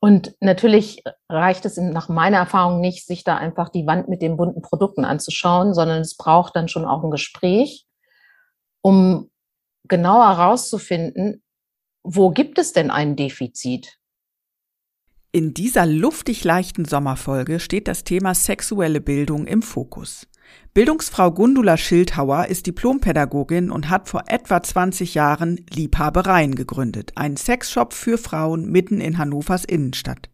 Und natürlich reicht es nach meiner Erfahrung nicht, sich da einfach die Wand mit den bunten Produkten anzuschauen, sondern es braucht dann schon auch ein Gespräch, um genauer herauszufinden, wo gibt es denn ein Defizit? In dieser luftig leichten Sommerfolge steht das Thema sexuelle Bildung im Fokus. Bildungsfrau Gundula Schildhauer ist Diplompädagogin und hat vor etwa 20 Jahren Liebhabereien gegründet, einen Sexshop für Frauen mitten in Hannovers Innenstadt.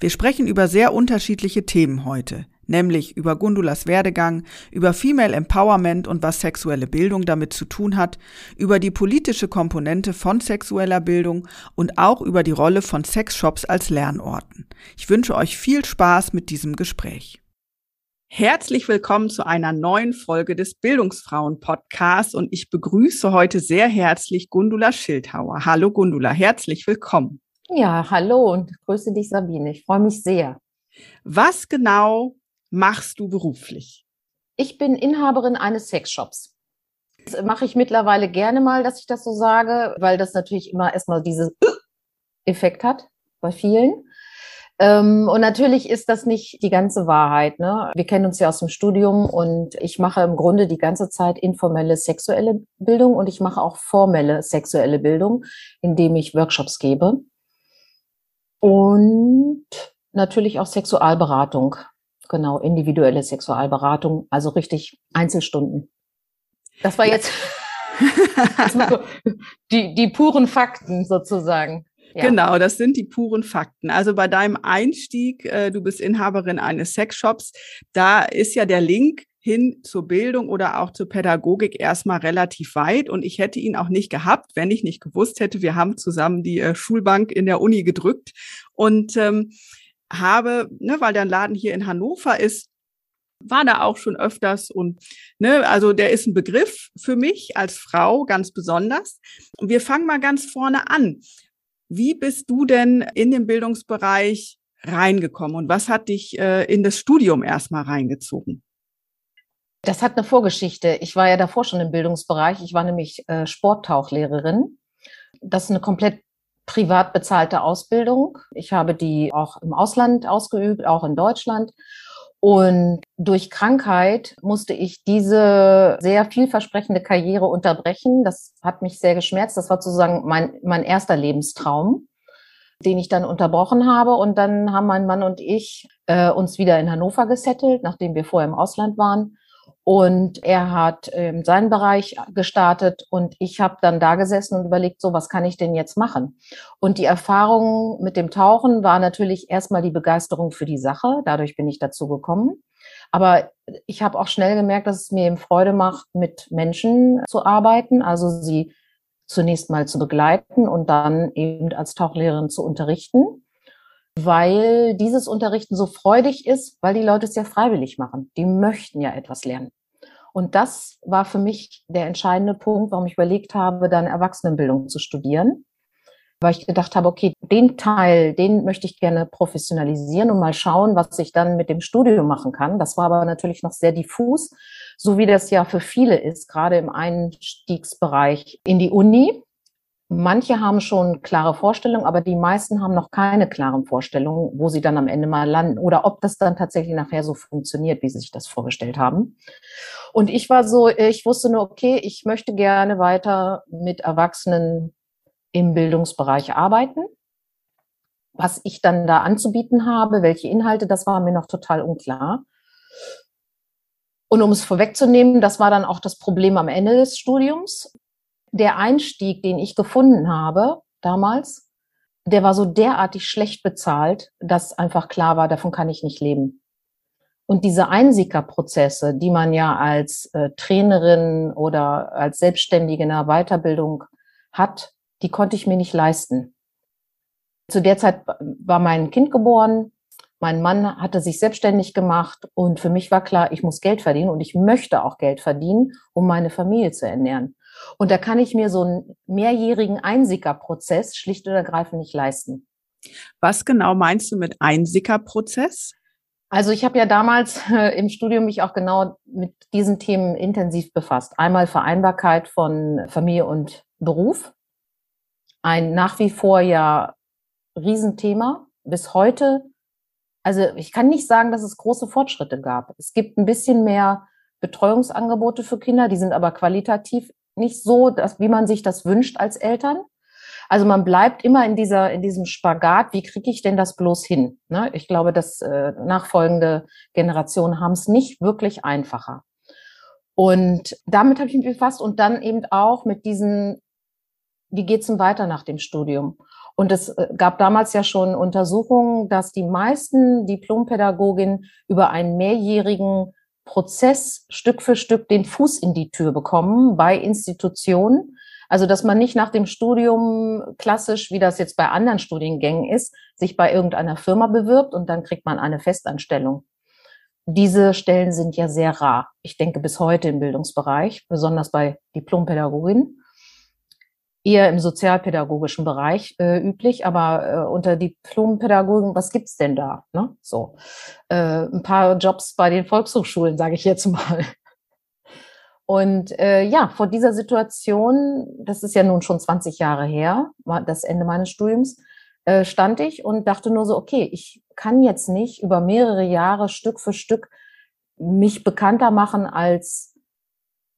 Wir sprechen über sehr unterschiedliche Themen heute, nämlich über Gundulas Werdegang, über Female Empowerment und was sexuelle Bildung damit zu tun hat, über die politische Komponente von sexueller Bildung und auch über die Rolle von Sexshops als Lernorten. Ich wünsche euch viel Spaß mit diesem Gespräch. Herzlich willkommen zu einer neuen Folge des Bildungsfrauen Podcasts und ich begrüße heute sehr herzlich Gundula Schildhauer. Hallo Gundula, herzlich willkommen. Ja, hallo und grüße dich Sabine. Ich freue mich sehr. Was genau machst du beruflich? Ich bin Inhaberin eines Sexshops. Das mache ich mittlerweile gerne mal, dass ich das so sage, weil das natürlich immer erstmal diesen Effekt hat bei vielen. Ähm, und natürlich ist das nicht die ganze Wahrheit. Ne? Wir kennen uns ja aus dem Studium und ich mache im Grunde die ganze Zeit informelle sexuelle Bildung und ich mache auch formelle sexuelle Bildung, indem ich Workshops gebe. Und natürlich auch Sexualberatung. Genau, individuelle Sexualberatung, also richtig Einzelstunden. Das war jetzt die, die puren Fakten sozusagen. Genau, das sind die puren Fakten. Also bei deinem Einstieg, äh, du bist Inhaberin eines Sexshops, da ist ja der Link hin zur Bildung oder auch zur Pädagogik erstmal relativ weit. Und ich hätte ihn auch nicht gehabt, wenn ich nicht gewusst hätte, wir haben zusammen die äh, Schulbank in der Uni gedrückt und ähm, habe, ne, weil der Laden hier in Hannover ist, war da auch schon öfters und ne, also der ist ein Begriff für mich als Frau ganz besonders. Und wir fangen mal ganz vorne an. Wie bist du denn in den Bildungsbereich reingekommen und was hat dich äh, in das Studium erstmal reingezogen? Das hat eine Vorgeschichte. Ich war ja davor schon im Bildungsbereich. Ich war nämlich äh, Sporttauchlehrerin. Das ist eine komplett privat bezahlte Ausbildung. Ich habe die auch im Ausland ausgeübt, auch in Deutschland. Und durch Krankheit musste ich diese sehr vielversprechende Karriere unterbrechen. Das hat mich sehr geschmerzt. Das war sozusagen mein, mein erster Lebenstraum, den ich dann unterbrochen habe. Und dann haben mein Mann und ich äh, uns wieder in Hannover gesettelt, nachdem wir vorher im Ausland waren. Und er hat ähm, seinen Bereich gestartet und ich habe dann da gesessen und überlegt, so, was kann ich denn jetzt machen? Und die Erfahrung mit dem Tauchen war natürlich erstmal die Begeisterung für die Sache. Dadurch bin ich dazu gekommen. Aber ich habe auch schnell gemerkt, dass es mir eben Freude macht, mit Menschen zu arbeiten, also sie zunächst mal zu begleiten und dann eben als Tauchlehrerin zu unterrichten weil dieses Unterrichten so freudig ist, weil die Leute es ja freiwillig machen. Die möchten ja etwas lernen. Und das war für mich der entscheidende Punkt, warum ich überlegt habe, dann Erwachsenenbildung zu studieren. Weil ich gedacht habe, okay, den Teil, den möchte ich gerne professionalisieren und mal schauen, was ich dann mit dem Studium machen kann. Das war aber natürlich noch sehr diffus, so wie das ja für viele ist, gerade im Einstiegsbereich in die Uni. Manche haben schon klare Vorstellungen, aber die meisten haben noch keine klaren Vorstellungen, wo sie dann am Ende mal landen oder ob das dann tatsächlich nachher so funktioniert, wie sie sich das vorgestellt haben. Und ich war so, ich wusste nur, okay, ich möchte gerne weiter mit Erwachsenen im Bildungsbereich arbeiten. was ich dann da anzubieten habe, welche Inhalte, das war mir noch total unklar. Und um es vorwegzunehmen, das war dann auch das Problem am Ende des Studiums. Der Einstieg, den ich gefunden habe damals, der war so derartig schlecht bezahlt, dass einfach klar war, davon kann ich nicht leben. Und diese Einsickerprozesse, die man ja als äh, Trainerin oder als Selbstständige in der Weiterbildung hat, die konnte ich mir nicht leisten. Zu der Zeit war mein Kind geboren, mein Mann hatte sich selbstständig gemacht und für mich war klar, ich muss Geld verdienen und ich möchte auch Geld verdienen, um meine Familie zu ernähren. Und da kann ich mir so einen mehrjährigen Einsickerprozess schlicht und ergreifend nicht leisten. Was genau meinst du mit Einsickerprozess? Also ich habe ja damals äh, im Studium mich auch genau mit diesen Themen intensiv befasst. Einmal Vereinbarkeit von Familie und Beruf. Ein nach wie vor ja Riesenthema. Bis heute also ich kann nicht sagen, dass es große Fortschritte gab. Es gibt ein bisschen mehr Betreuungsangebote für Kinder, die sind aber qualitativ nicht so, dass, wie man sich das wünscht als Eltern. Also man bleibt immer in dieser, in diesem Spagat, wie kriege ich denn das bloß hin? Ne? Ich glaube, dass äh, nachfolgende Generationen haben es nicht wirklich einfacher. Und damit habe ich mich befasst und dann eben auch mit diesen, wie geht's denn weiter nach dem Studium? Und es äh, gab damals ja schon Untersuchungen, dass die meisten Diplompädagoginnen über einen mehrjährigen Prozess Stück für Stück den Fuß in die Tür bekommen bei Institutionen. Also, dass man nicht nach dem Studium klassisch, wie das jetzt bei anderen Studiengängen ist, sich bei irgendeiner Firma bewirbt und dann kriegt man eine Festanstellung. Diese Stellen sind ja sehr rar. Ich denke bis heute im Bildungsbereich, besonders bei Diplompädagoginnen eher im sozialpädagogischen Bereich äh, üblich, aber äh, unter Diplompädagogen, was gibt's denn da? Ne? So äh, ein paar Jobs bei den Volkshochschulen, sage ich jetzt mal. Und äh, ja, vor dieser Situation, das ist ja nun schon 20 Jahre her, das Ende meines Studiums, äh, stand ich und dachte nur so, okay, ich kann jetzt nicht über mehrere Jahre Stück für Stück mich bekannter machen als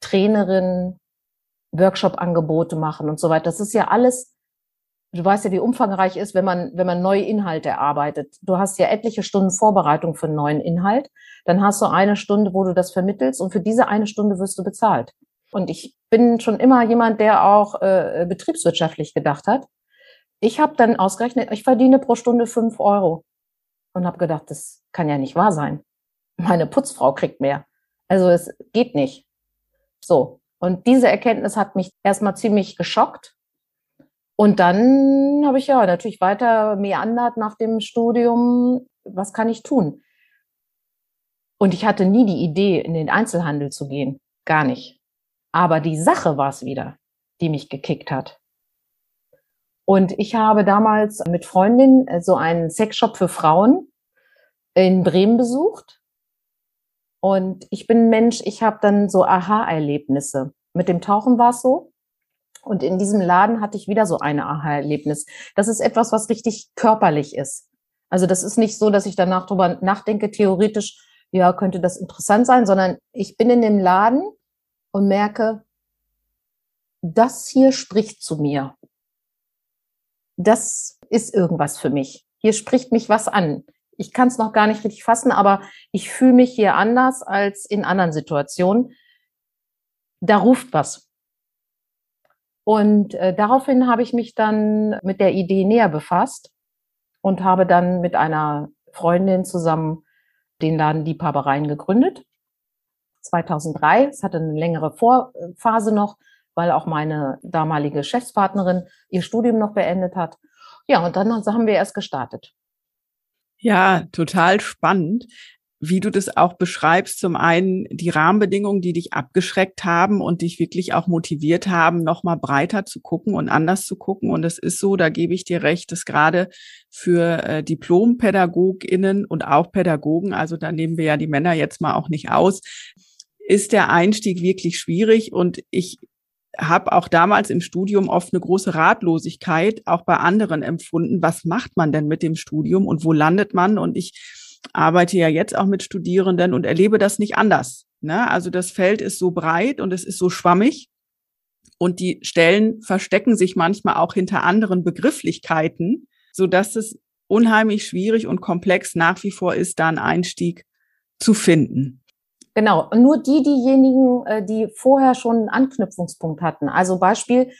Trainerin, Workshop-Angebote machen und so weiter. Das ist ja alles, du weißt ja, wie umfangreich ist, wenn man, wenn man neue Inhalte erarbeitet. Du hast ja etliche Stunden Vorbereitung für einen neuen Inhalt. Dann hast du eine Stunde, wo du das vermittelst und für diese eine Stunde wirst du bezahlt. Und ich bin schon immer jemand, der auch äh, betriebswirtschaftlich gedacht hat. Ich habe dann ausgerechnet, ich verdiene pro Stunde fünf Euro und habe gedacht, das kann ja nicht wahr sein. Meine Putzfrau kriegt mehr. Also es geht nicht. So, und diese Erkenntnis hat mich erstmal ziemlich geschockt. Und dann habe ich ja natürlich weiter meandert nach dem Studium. Was kann ich tun? Und ich hatte nie die Idee, in den Einzelhandel zu gehen. Gar nicht. Aber die Sache war es wieder, die mich gekickt hat. Und ich habe damals mit Freundin so einen Sexshop für Frauen in Bremen besucht. Und ich bin Mensch, ich habe dann so Aha-Erlebnisse. Mit dem Tauchen war es so. Und in diesem Laden hatte ich wieder so ein Aha-Erlebnis. Das ist etwas, was richtig körperlich ist. Also das ist nicht so, dass ich danach drüber nachdenke, theoretisch, ja, könnte das interessant sein, sondern ich bin in dem Laden und merke, das hier spricht zu mir. Das ist irgendwas für mich. Hier spricht mich was an ich kann es noch gar nicht richtig fassen, aber ich fühle mich hier anders als in anderen Situationen. Da ruft was. Und äh, daraufhin habe ich mich dann mit der Idee näher befasst und habe dann mit einer Freundin zusammen den Laden Liebhabereien gegründet. 2003. Es hatte eine längere Vorphase noch, weil auch meine damalige Chefspartnerin ihr Studium noch beendet hat. Ja, und dann haben wir erst gestartet. Ja, total spannend, wie du das auch beschreibst. Zum einen die Rahmenbedingungen, die dich abgeschreckt haben und dich wirklich auch motiviert haben, nochmal breiter zu gucken und anders zu gucken. Und es ist so, da gebe ich dir recht, dass gerade für äh, Diplompädagoginnen und auch Pädagogen, also da nehmen wir ja die Männer jetzt mal auch nicht aus, ist der Einstieg wirklich schwierig. Und ich habe auch damals im Studium oft eine große Ratlosigkeit auch bei anderen empfunden. Was macht man denn mit dem Studium und wo landet man? Und ich arbeite ja jetzt auch mit Studierenden und erlebe das nicht anders. Ne? Also das Feld ist so breit und es ist so schwammig und die Stellen verstecken sich manchmal auch hinter anderen Begrifflichkeiten, so dass es unheimlich schwierig und komplex nach wie vor ist, da einen Einstieg zu finden. Genau, und nur die, diejenigen, äh, die vorher schon einen Anknüpfungspunkt hatten. Also Beispiel,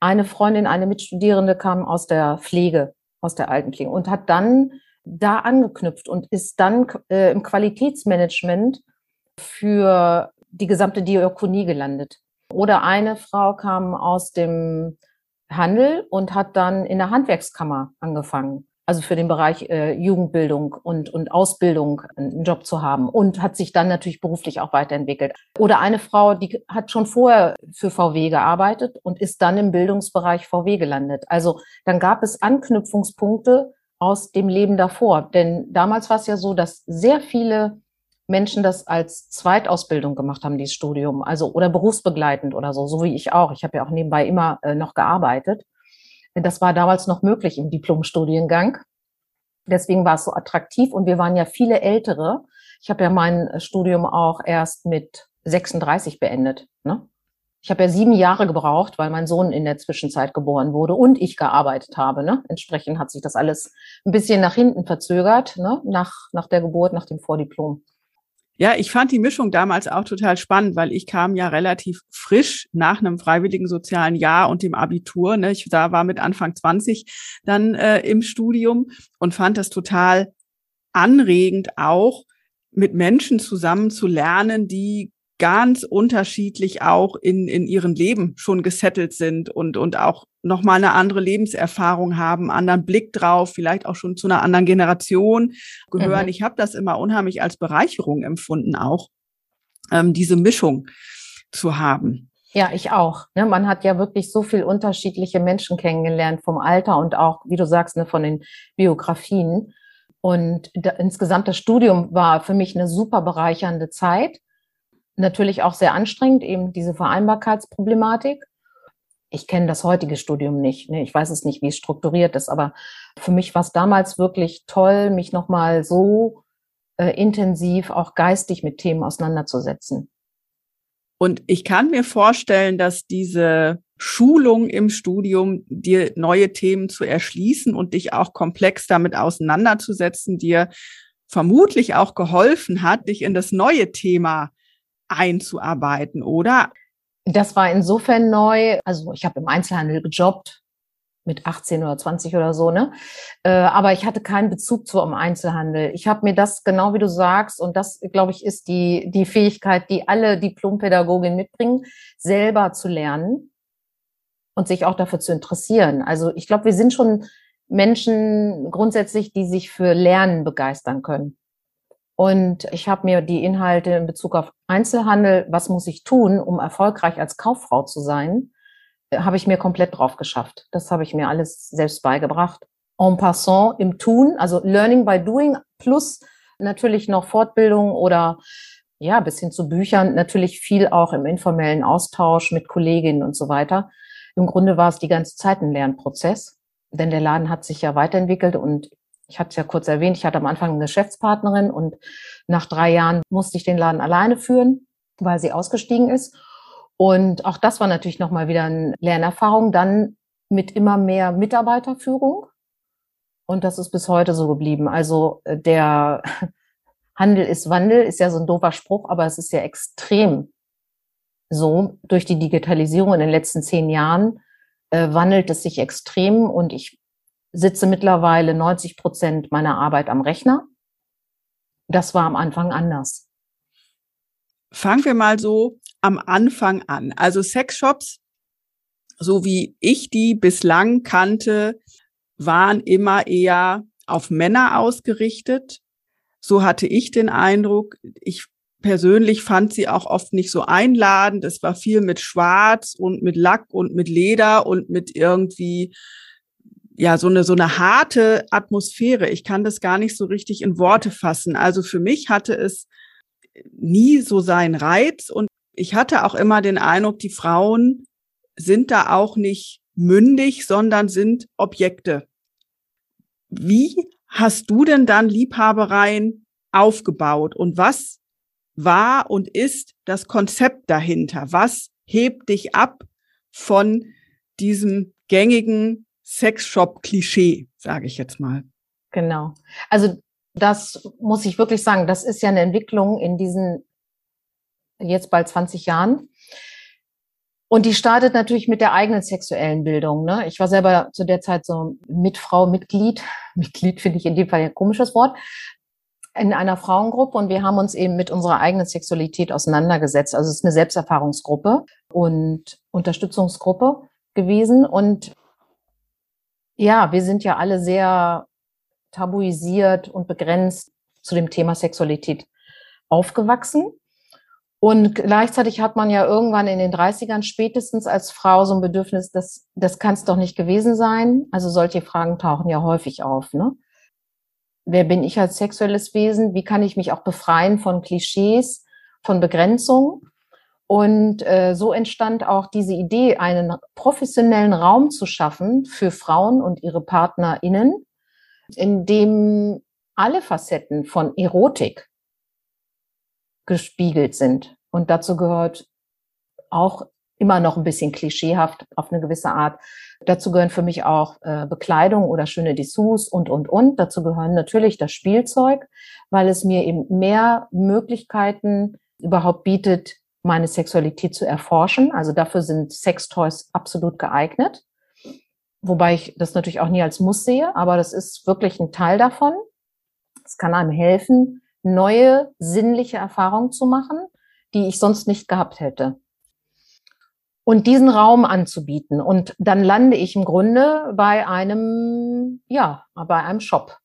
eine Freundin, eine Mitstudierende kam aus der Pflege, aus der Altenpflege und hat dann da angeknüpft und ist dann äh, im Qualitätsmanagement für die gesamte Diakonie gelandet. Oder eine Frau kam aus dem Handel und hat dann in der Handwerkskammer angefangen also für den Bereich äh, Jugendbildung und, und Ausbildung einen Job zu haben und hat sich dann natürlich beruflich auch weiterentwickelt. Oder eine Frau, die hat schon vorher für VW gearbeitet und ist dann im Bildungsbereich VW gelandet. Also dann gab es Anknüpfungspunkte aus dem Leben davor. Denn damals war es ja so, dass sehr viele Menschen das als Zweitausbildung gemacht haben, dieses Studium, also oder berufsbegleitend oder so, so wie ich auch. Ich habe ja auch nebenbei immer äh, noch gearbeitet. Das war damals noch möglich im Diplomstudiengang. Deswegen war es so attraktiv und wir waren ja viele Ältere. Ich habe ja mein Studium auch erst mit 36 beendet. Ne? Ich habe ja sieben Jahre gebraucht, weil mein Sohn in der Zwischenzeit geboren wurde und ich gearbeitet habe. Ne? Entsprechend hat sich das alles ein bisschen nach hinten verzögert, ne? nach, nach der Geburt, nach dem Vordiplom. Ja, ich fand die Mischung damals auch total spannend, weil ich kam ja relativ frisch nach einem freiwilligen sozialen Jahr und dem Abitur. Ne? Ich da war mit Anfang 20 dann äh, im Studium und fand das total anregend auch mit Menschen zusammen zu lernen, die ganz unterschiedlich auch in, in ihrem Leben schon gesettelt sind und, und auch nochmal eine andere Lebenserfahrung haben, anderen Blick drauf, vielleicht auch schon zu einer anderen Generation gehören. Mhm. Ich habe das immer unheimlich als Bereicherung empfunden, auch ähm, diese Mischung zu haben. Ja, ich auch. Ne, man hat ja wirklich so viel unterschiedliche Menschen kennengelernt vom Alter und auch, wie du sagst, ne, von den Biografien. Und da, insgesamt das Studium war für mich eine super bereichernde Zeit natürlich auch sehr anstrengend, eben diese Vereinbarkeitsproblematik. Ich kenne das heutige Studium nicht. Ne? Ich weiß es nicht, wie es strukturiert ist, aber für mich war es damals wirklich toll, mich nochmal so äh, intensiv auch geistig mit Themen auseinanderzusetzen. Und ich kann mir vorstellen, dass diese Schulung im Studium, dir neue Themen zu erschließen und dich auch komplex damit auseinanderzusetzen, dir vermutlich auch geholfen hat, dich in das neue Thema einzuarbeiten, oder? Das war insofern neu. Also ich habe im Einzelhandel gejobbt mit 18 oder 20 oder so, ne? Äh, aber ich hatte keinen Bezug zum Einzelhandel. Ich habe mir das genau wie du sagst und das glaube ich ist die die Fähigkeit, die alle Diplompädagoginnen mitbringen, selber zu lernen und sich auch dafür zu interessieren. Also ich glaube, wir sind schon Menschen grundsätzlich, die sich für Lernen begeistern können. Und ich habe mir die Inhalte in Bezug auf Einzelhandel, was muss ich tun, um erfolgreich als Kauffrau zu sein, habe ich mir komplett drauf geschafft. Das habe ich mir alles selbst beigebracht. En passant im Tun, also Learning by Doing plus natürlich noch Fortbildung oder ja, bis hin zu Büchern, natürlich viel auch im informellen Austausch mit Kolleginnen und so weiter. Im Grunde war es die ganze Zeit ein Lernprozess, denn der Laden hat sich ja weiterentwickelt und ich hatte es ja kurz erwähnt, ich hatte am Anfang eine Geschäftspartnerin und nach drei Jahren musste ich den Laden alleine führen, weil sie ausgestiegen ist. Und auch das war natürlich nochmal wieder eine Lernerfahrung, dann mit immer mehr Mitarbeiterführung. Und das ist bis heute so geblieben. Also äh, der Handel ist Wandel, ist ja so ein doofer Spruch, aber es ist ja extrem so. Durch die Digitalisierung in den letzten zehn Jahren äh, wandelt es sich extrem und ich sitze mittlerweile 90 Prozent meiner Arbeit am Rechner. Das war am Anfang anders. Fangen wir mal so am Anfang an. Also Sexshops, so wie ich die bislang kannte, waren immer eher auf Männer ausgerichtet. So hatte ich den Eindruck. Ich persönlich fand sie auch oft nicht so einladend. Es war viel mit Schwarz und mit Lack und mit Leder und mit irgendwie ja, so eine, so eine harte Atmosphäre. Ich kann das gar nicht so richtig in Worte fassen. Also für mich hatte es nie so seinen Reiz und ich hatte auch immer den Eindruck, die Frauen sind da auch nicht mündig, sondern sind Objekte. Wie hast du denn dann Liebhabereien aufgebaut und was war und ist das Konzept dahinter? Was hebt dich ab von diesem gängigen Sexshop-Klischee, sage ich jetzt mal. Genau. Also das muss ich wirklich sagen, das ist ja eine Entwicklung in diesen jetzt bald 20 Jahren. Und die startet natürlich mit der eigenen sexuellen Bildung. Ne? Ich war selber zu der Zeit so Mitfrau, Mitglied. Mitglied finde ich in dem Fall ein komisches Wort in einer Frauengruppe und wir haben uns eben mit unserer eigenen Sexualität auseinandergesetzt. Also es ist eine Selbsterfahrungsgruppe und Unterstützungsgruppe gewesen. Und ja, wir sind ja alle sehr tabuisiert und begrenzt zu dem Thema Sexualität aufgewachsen. Und gleichzeitig hat man ja irgendwann in den 30ern spätestens als Frau so ein Bedürfnis, das, das kann es doch nicht gewesen sein. Also solche Fragen tauchen ja häufig auf. Ne? wer bin ich als sexuelles Wesen, wie kann ich mich auch befreien von Klischees, von Begrenzungen. Und äh, so entstand auch diese Idee, einen professionellen Raum zu schaffen für Frauen und ihre PartnerInnen, in dem alle Facetten von Erotik gespiegelt sind. Und dazu gehört auch immer noch ein bisschen klischeehaft auf eine gewisse Art. Dazu gehören für mich auch äh, Bekleidung oder schöne Dessous und, und, und. Dazu gehören natürlich das Spielzeug, weil es mir eben mehr Möglichkeiten überhaupt bietet, meine Sexualität zu erforschen. Also dafür sind Sextoys absolut geeignet. Wobei ich das natürlich auch nie als Muss sehe, aber das ist wirklich ein Teil davon. Es kann einem helfen, neue sinnliche Erfahrungen zu machen, die ich sonst nicht gehabt hätte und diesen Raum anzubieten. Und dann lande ich im Grunde bei einem, ja, bei einem Shop,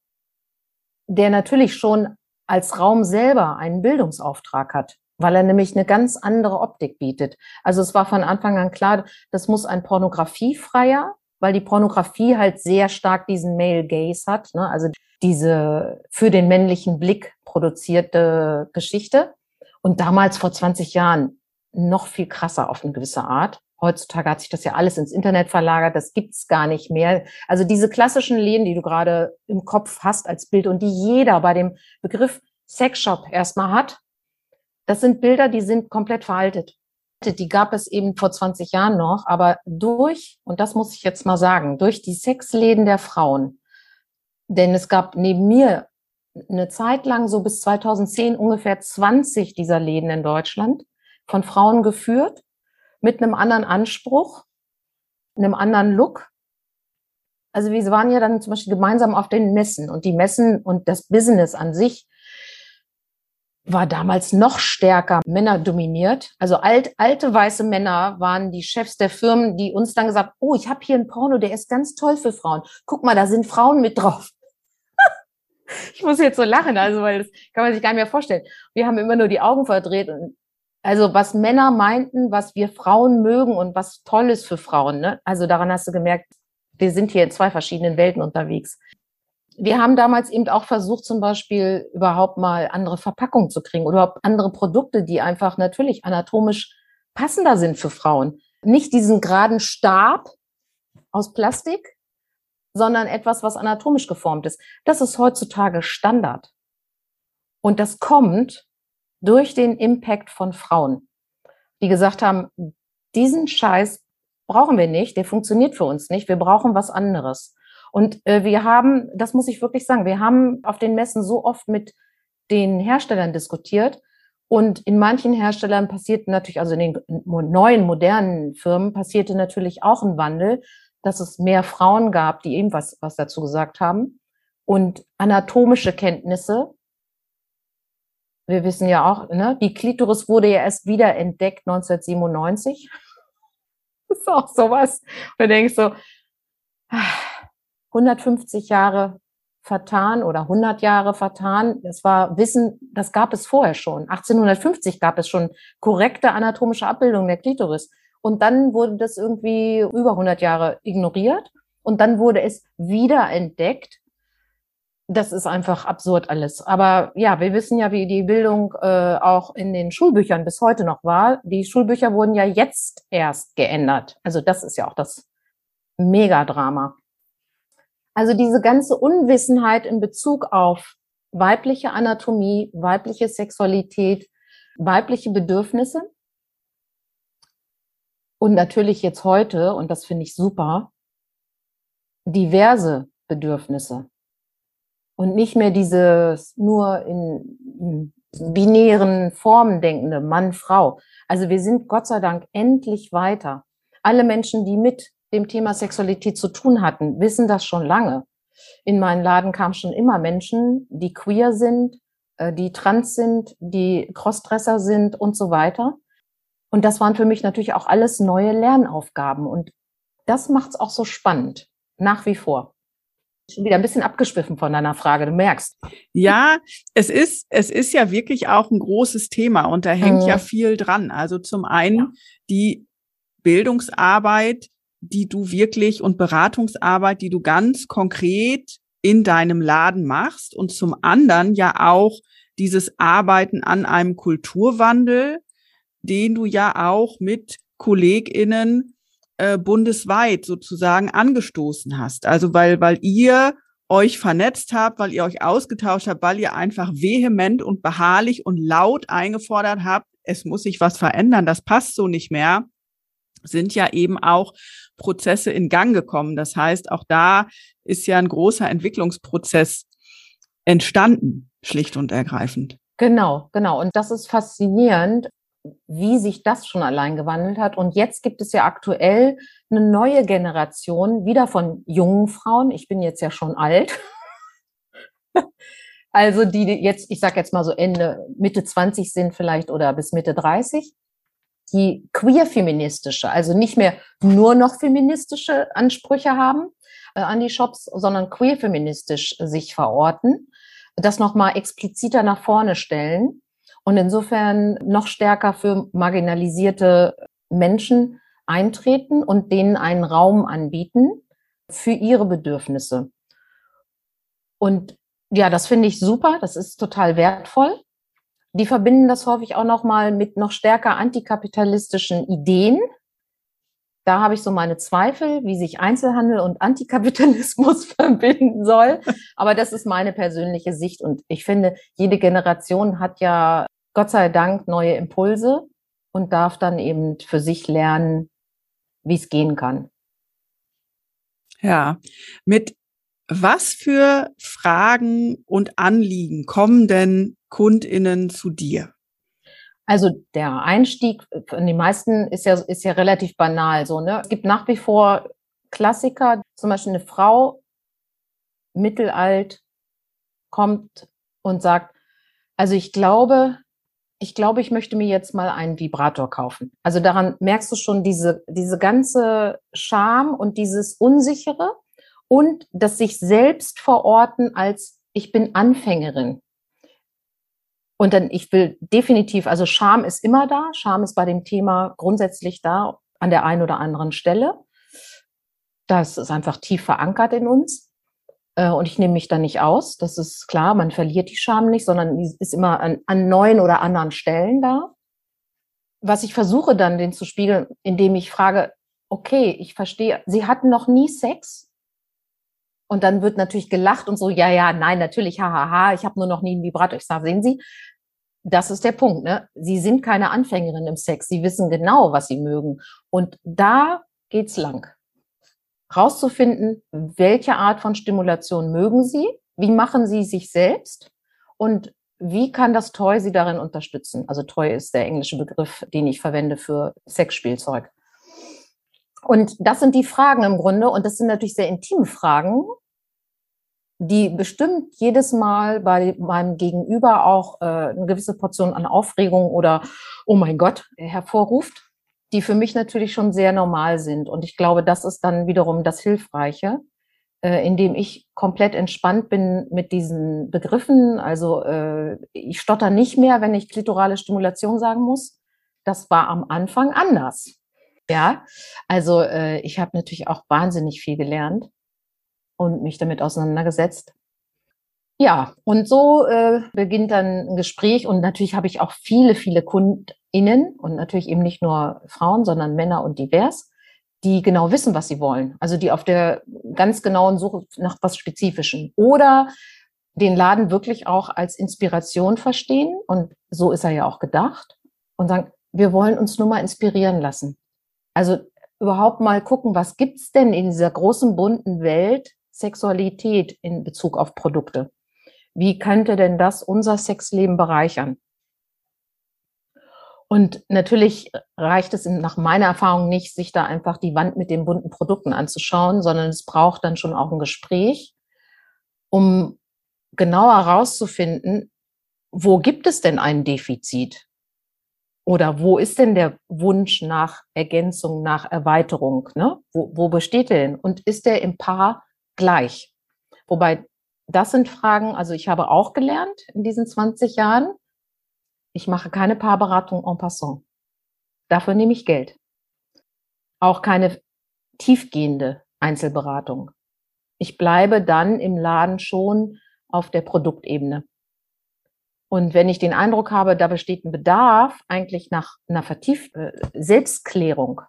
der natürlich schon als Raum selber einen Bildungsauftrag hat, weil er nämlich eine ganz andere Optik bietet. Also es war von Anfang an klar, das muss ein pornografiefreier, weil die Pornografie halt sehr stark diesen Male Gaze hat, ne? also diese für den männlichen Blick produzierte Geschichte. Und damals vor 20 Jahren noch viel krasser auf eine gewisse Art. Heutzutage hat sich das ja alles ins Internet verlagert, das gibt's gar nicht mehr. Also diese klassischen Läden, die du gerade im Kopf hast als Bild und die jeder bei dem Begriff Sexshop erstmal hat, das sind Bilder, die sind komplett veraltet. Die gab es eben vor 20 Jahren noch, aber durch, und das muss ich jetzt mal sagen, durch die Sexläden der Frauen, denn es gab neben mir eine Zeit lang, so bis 2010, ungefähr 20 dieser Läden in Deutschland, von Frauen geführt, mit einem anderen Anspruch, einem anderen Look. Also wir waren ja dann zum Beispiel gemeinsam auf den Messen und die Messen und das Business an sich war damals noch stärker Männer dominiert. Also alt, alte weiße Männer waren die Chefs der Firmen, die uns dann gesagt, oh, ich habe hier ein Porno, der ist ganz toll für Frauen. Guck mal, da sind Frauen mit drauf. ich muss jetzt so lachen, also weil das kann man sich gar nicht mehr vorstellen. Wir haben immer nur die Augen verdreht und also was Männer meinten, was wir Frauen mögen und was toll ist für Frauen. Ne? Also daran hast du gemerkt, wir sind hier in zwei verschiedenen Welten unterwegs. Wir haben damals eben auch versucht, zum Beispiel überhaupt mal andere Verpackungen zu kriegen oder andere Produkte, die einfach natürlich anatomisch passender sind für Frauen. Nicht diesen geraden Stab aus Plastik, sondern etwas, was anatomisch geformt ist. Das ist heutzutage Standard. Und das kommt durch den Impact von Frauen, die gesagt haben, diesen Scheiß brauchen wir nicht, der funktioniert für uns nicht, wir brauchen was anderes. Und äh, wir haben, das muss ich wirklich sagen, wir haben auf den Messen so oft mit den Herstellern diskutiert und in manchen Herstellern passiert natürlich, also in den neuen, modernen Firmen passierte natürlich auch ein Wandel, dass es mehr Frauen gab, die eben was, was dazu gesagt haben und anatomische Kenntnisse wir wissen ja auch, ne, die Klitoris wurde ja erst wieder entdeckt 1997. Das ist auch sowas. Du denkst so, 150 Jahre vertan oder 100 Jahre vertan. Das war Wissen, das gab es vorher schon. 1850 gab es schon korrekte anatomische Abbildung der Klitoris. Und dann wurde das irgendwie über 100 Jahre ignoriert. Und dann wurde es wieder entdeckt das ist einfach absurd alles. Aber ja, wir wissen ja, wie die Bildung äh, auch in den Schulbüchern bis heute noch war. Die Schulbücher wurden ja jetzt erst geändert. Also das ist ja auch das Megadrama. Also diese ganze Unwissenheit in Bezug auf weibliche Anatomie, weibliche Sexualität, weibliche Bedürfnisse und natürlich jetzt heute, und das finde ich super, diverse Bedürfnisse und nicht mehr dieses nur in binären Formen denkende Mann, Frau. Also wir sind Gott sei Dank endlich weiter. Alle Menschen, die mit dem Thema Sexualität zu tun hatten, wissen das schon lange. In meinen Laden kamen schon immer Menschen, die queer sind, äh, die trans sind, die Crossdresser sind und so weiter. Und das waren für mich natürlich auch alles neue Lernaufgaben. Und das macht es auch so spannend, nach wie vor. Schon wieder ein bisschen abgeschwiffen von deiner Frage, du merkst. Ja, es ist, es ist ja wirklich auch ein großes Thema und da hängt mhm. ja viel dran. Also zum einen ja. die Bildungsarbeit, die du wirklich und Beratungsarbeit, die du ganz konkret in deinem Laden machst und zum anderen ja auch dieses Arbeiten an einem Kulturwandel, den du ja auch mit KollegInnen äh, bundesweit sozusagen angestoßen hast. Also weil, weil ihr euch vernetzt habt, weil ihr euch ausgetauscht habt, weil ihr einfach vehement und beharrlich und laut eingefordert habt, es muss sich was verändern, das passt so nicht mehr, sind ja eben auch Prozesse in Gang gekommen. Das heißt, auch da ist ja ein großer Entwicklungsprozess entstanden, schlicht und ergreifend. Genau, genau. Und das ist faszinierend, wie sich das schon allein gewandelt hat. Und jetzt gibt es ja aktuell eine neue Generation, wieder von jungen Frauen. Ich bin jetzt ja schon alt. also die jetzt, ich sage jetzt mal so Ende, Mitte 20 sind vielleicht oder bis Mitte 30, die queer-feministische, also nicht mehr nur noch feministische Ansprüche haben äh, an die Shops, sondern queer-feministisch sich verorten, das nochmal expliziter nach vorne stellen und insofern noch stärker für marginalisierte Menschen eintreten und denen einen Raum anbieten für ihre Bedürfnisse. Und ja, das finde ich super, das ist total wertvoll. Die verbinden das häufig auch noch mal mit noch stärker antikapitalistischen Ideen. Da habe ich so meine Zweifel, wie sich Einzelhandel und Antikapitalismus verbinden soll. Aber das ist meine persönliche Sicht. Und ich finde, jede Generation hat ja Gott sei Dank neue Impulse und darf dann eben für sich lernen, wie es gehen kann. Ja, mit was für Fragen und Anliegen kommen denn KundInnen zu dir? Also der Einstieg von den meisten ist ja, ist ja relativ banal so, ne? Es gibt nach wie vor Klassiker, zum Beispiel eine Frau, mittelalt, kommt und sagt, also ich glaube, ich glaube, ich möchte mir jetzt mal einen Vibrator kaufen. Also daran merkst du schon diese, diese ganze Scham und dieses Unsichere und das sich selbst verorten als ich bin Anfängerin. Und dann, ich will definitiv, also Scham ist immer da. Scham ist bei dem Thema grundsätzlich da an der einen oder anderen Stelle. Das ist einfach tief verankert in uns. Äh, und ich nehme mich da nicht aus. Das ist klar, man verliert die Scham nicht, sondern die ist immer an, an neuen oder anderen Stellen da. Was ich versuche dann, den zu spiegeln, indem ich frage, okay, ich verstehe, Sie hatten noch nie Sex? Und dann wird natürlich gelacht und so, ja, ja, nein, natürlich, hahaha, ha, ha, ich habe nur noch nie einen Vibrator. Ich sage, sehen Sie, das ist der Punkt. Ne? Sie sind keine Anfängerin im Sex. Sie wissen genau, was Sie mögen. Und da geht's lang rauszufinden, welche Art von Stimulation mögen Sie, wie machen Sie sich selbst und wie kann das Toy Sie darin unterstützen? Also Toy ist der englische Begriff, den ich verwende für Sexspielzeug. Und das sind die Fragen im Grunde und das sind natürlich sehr intime Fragen, die bestimmt jedes Mal bei meinem Gegenüber auch äh, eine gewisse Portion an Aufregung oder Oh mein Gott hervorruft die für mich natürlich schon sehr normal sind. Und ich glaube, das ist dann wiederum das Hilfreiche, äh, indem ich komplett entspannt bin mit diesen Begriffen. Also äh, ich stotter nicht mehr, wenn ich klitorale Stimulation sagen muss. Das war am Anfang anders. Ja, also äh, ich habe natürlich auch wahnsinnig viel gelernt und mich damit auseinandergesetzt. Ja, und so äh, beginnt dann ein Gespräch und natürlich habe ich auch viele, viele KundInnen und natürlich eben nicht nur Frauen, sondern Männer und divers, die genau wissen, was sie wollen. Also die auf der ganz genauen Suche nach was Spezifischem oder den Laden wirklich auch als Inspiration verstehen und so ist er ja auch gedacht und sagen, wir wollen uns nur mal inspirieren lassen. Also überhaupt mal gucken, was gibt's denn in dieser großen bunten Welt Sexualität in Bezug auf Produkte? Wie könnte denn das unser Sexleben bereichern? Und natürlich reicht es nach meiner Erfahrung nicht, sich da einfach die Wand mit den bunten Produkten anzuschauen, sondern es braucht dann schon auch ein Gespräch, um genauer herauszufinden, wo gibt es denn ein Defizit? Oder wo ist denn der Wunsch nach Ergänzung, nach Erweiterung? Ne? Wo, wo besteht der denn? Und ist der im Paar gleich? Wobei, das sind Fragen, also ich habe auch gelernt in diesen 20 Jahren, ich mache keine Paarberatung en passant. Dafür nehme ich Geld. Auch keine tiefgehende Einzelberatung. Ich bleibe dann im Laden schon auf der Produktebene. Und wenn ich den Eindruck habe, da besteht ein Bedarf eigentlich nach einer vertieften äh, Selbstklärung,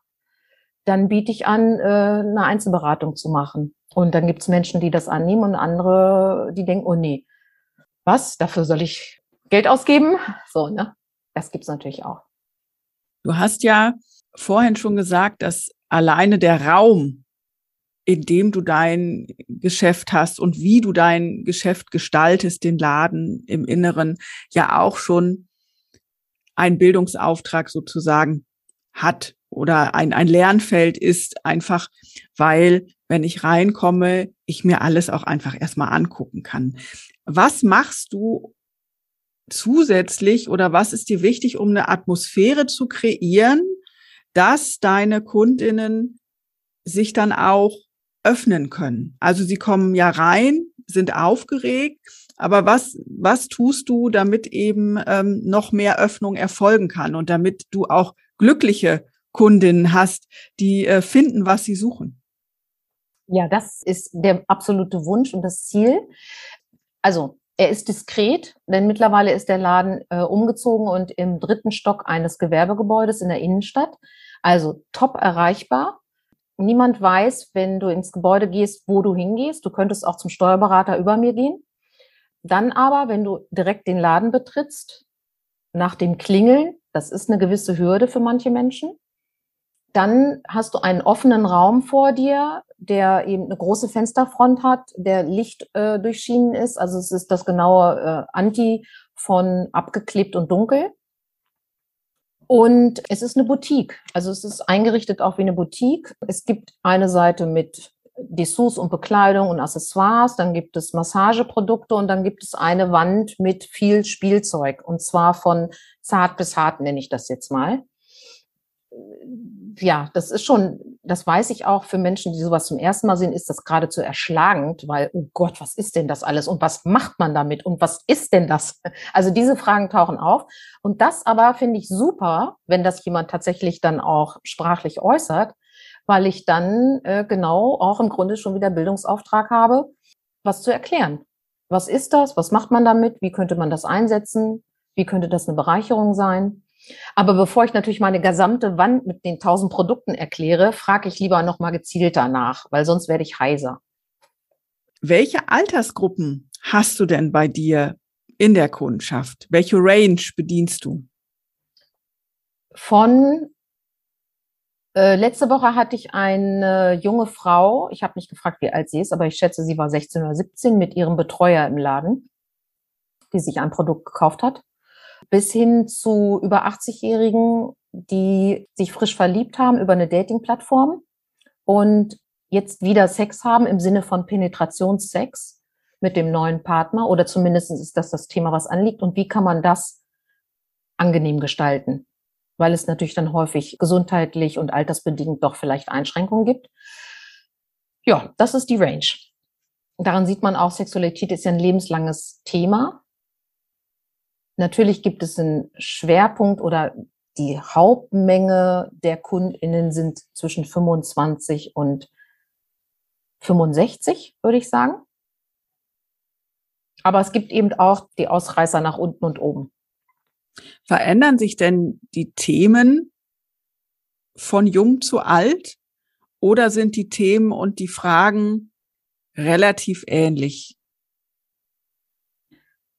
dann biete ich an, äh, eine Einzelberatung zu machen. Und dann gibt es Menschen, die das annehmen und andere, die denken, oh nee, was, dafür soll ich Geld ausgeben. So, ne? Das gibt's natürlich auch. Du hast ja vorhin schon gesagt, dass alleine der Raum, in dem du dein Geschäft hast und wie du dein Geschäft gestaltest, den Laden im Inneren, ja auch schon ein Bildungsauftrag sozusagen hat oder ein, ein Lernfeld ist, einfach weil, wenn ich reinkomme, ich mir alles auch einfach erstmal angucken kann. Was machst du, zusätzlich oder was ist dir wichtig, um eine Atmosphäre zu kreieren, dass deine Kundinnen sich dann auch öffnen können? Also sie kommen ja rein, sind aufgeregt, aber was, was tust du, damit eben ähm, noch mehr Öffnung erfolgen kann und damit du auch glückliche Kundinnen hast, die äh, finden, was sie suchen? Ja, das ist der absolute Wunsch und das Ziel. Also er ist diskret, denn mittlerweile ist der Laden äh, umgezogen und im dritten Stock eines Gewerbegebäudes in der Innenstadt. Also top erreichbar. Niemand weiß, wenn du ins Gebäude gehst, wo du hingehst. Du könntest auch zum Steuerberater über mir gehen. Dann aber, wenn du direkt den Laden betrittst, nach dem Klingeln, das ist eine gewisse Hürde für manche Menschen, dann hast du einen offenen Raum vor dir, der eben eine große Fensterfront hat, der Licht äh, durchschienen ist. Also es ist das genaue äh, Anti von abgeklebt und dunkel. Und es ist eine Boutique. Also es ist eingerichtet auch wie eine Boutique. Es gibt eine Seite mit Dessous und Bekleidung und Accessoires, dann gibt es Massageprodukte und dann gibt es eine Wand mit viel Spielzeug. Und zwar von zart bis hart nenne ich das jetzt mal ja, das ist schon, das weiß ich auch für Menschen, die sowas zum ersten Mal sehen, ist das geradezu erschlagend, weil, oh Gott, was ist denn das alles und was macht man damit und was ist denn das? Also diese Fragen tauchen auf. Und das aber finde ich super, wenn das jemand tatsächlich dann auch sprachlich äußert, weil ich dann äh, genau auch im Grunde schon wieder Bildungsauftrag habe, was zu erklären. Was ist das? Was macht man damit? Wie könnte man das einsetzen? Wie könnte das eine Bereicherung sein? Aber bevor ich natürlich meine gesamte Wand mit den tausend Produkten erkläre, frage ich lieber noch mal gezielter nach, weil sonst werde ich heiser. Welche Altersgruppen hast du denn bei dir in der Kundschaft? Welche Range bedienst du? Von äh, letzte Woche hatte ich eine junge Frau, ich habe nicht gefragt, wie alt sie ist, aber ich schätze, sie war 16 oder 17 mit ihrem Betreuer im Laden, die sich ein Produkt gekauft hat bis hin zu über 80-Jährigen, die sich frisch verliebt haben über eine Dating-Plattform und jetzt wieder Sex haben im Sinne von Penetrationssex mit dem neuen Partner oder zumindest ist das das Thema, was anliegt. Und wie kann man das angenehm gestalten? Weil es natürlich dann häufig gesundheitlich und altersbedingt doch vielleicht Einschränkungen gibt. Ja, das ist die Range. Daran sieht man auch, Sexualität ist ja ein lebenslanges Thema. Natürlich gibt es einen Schwerpunkt oder die Hauptmenge der KundInnen sind zwischen 25 und 65, würde ich sagen. Aber es gibt eben auch die Ausreißer nach unten und oben. Verändern sich denn die Themen von jung zu alt oder sind die Themen und die Fragen relativ ähnlich?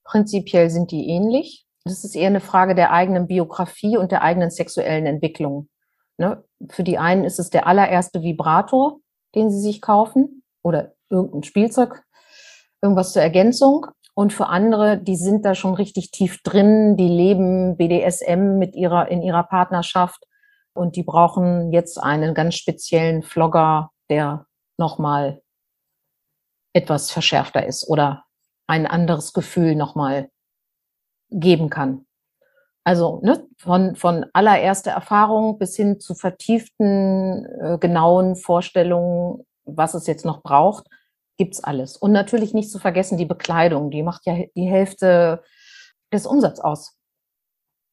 Prinzipiell sind die ähnlich. Das ist eher eine Frage der eigenen Biografie und der eigenen sexuellen Entwicklung. Ne? Für die einen ist es der allererste Vibrator, den sie sich kaufen oder irgendein Spielzeug, irgendwas zur Ergänzung. Und für andere, die sind da schon richtig tief drin, die leben BDSM mit ihrer, in ihrer Partnerschaft und die brauchen jetzt einen ganz speziellen Vlogger, der nochmal etwas verschärfter ist oder ein anderes Gefühl nochmal geben kann. Also ne, von, von allererster Erfahrung bis hin zu vertieften, äh, genauen Vorstellungen, was es jetzt noch braucht, gibt's alles. Und natürlich nicht zu vergessen die Bekleidung, die macht ja die Hälfte des Umsatzes aus.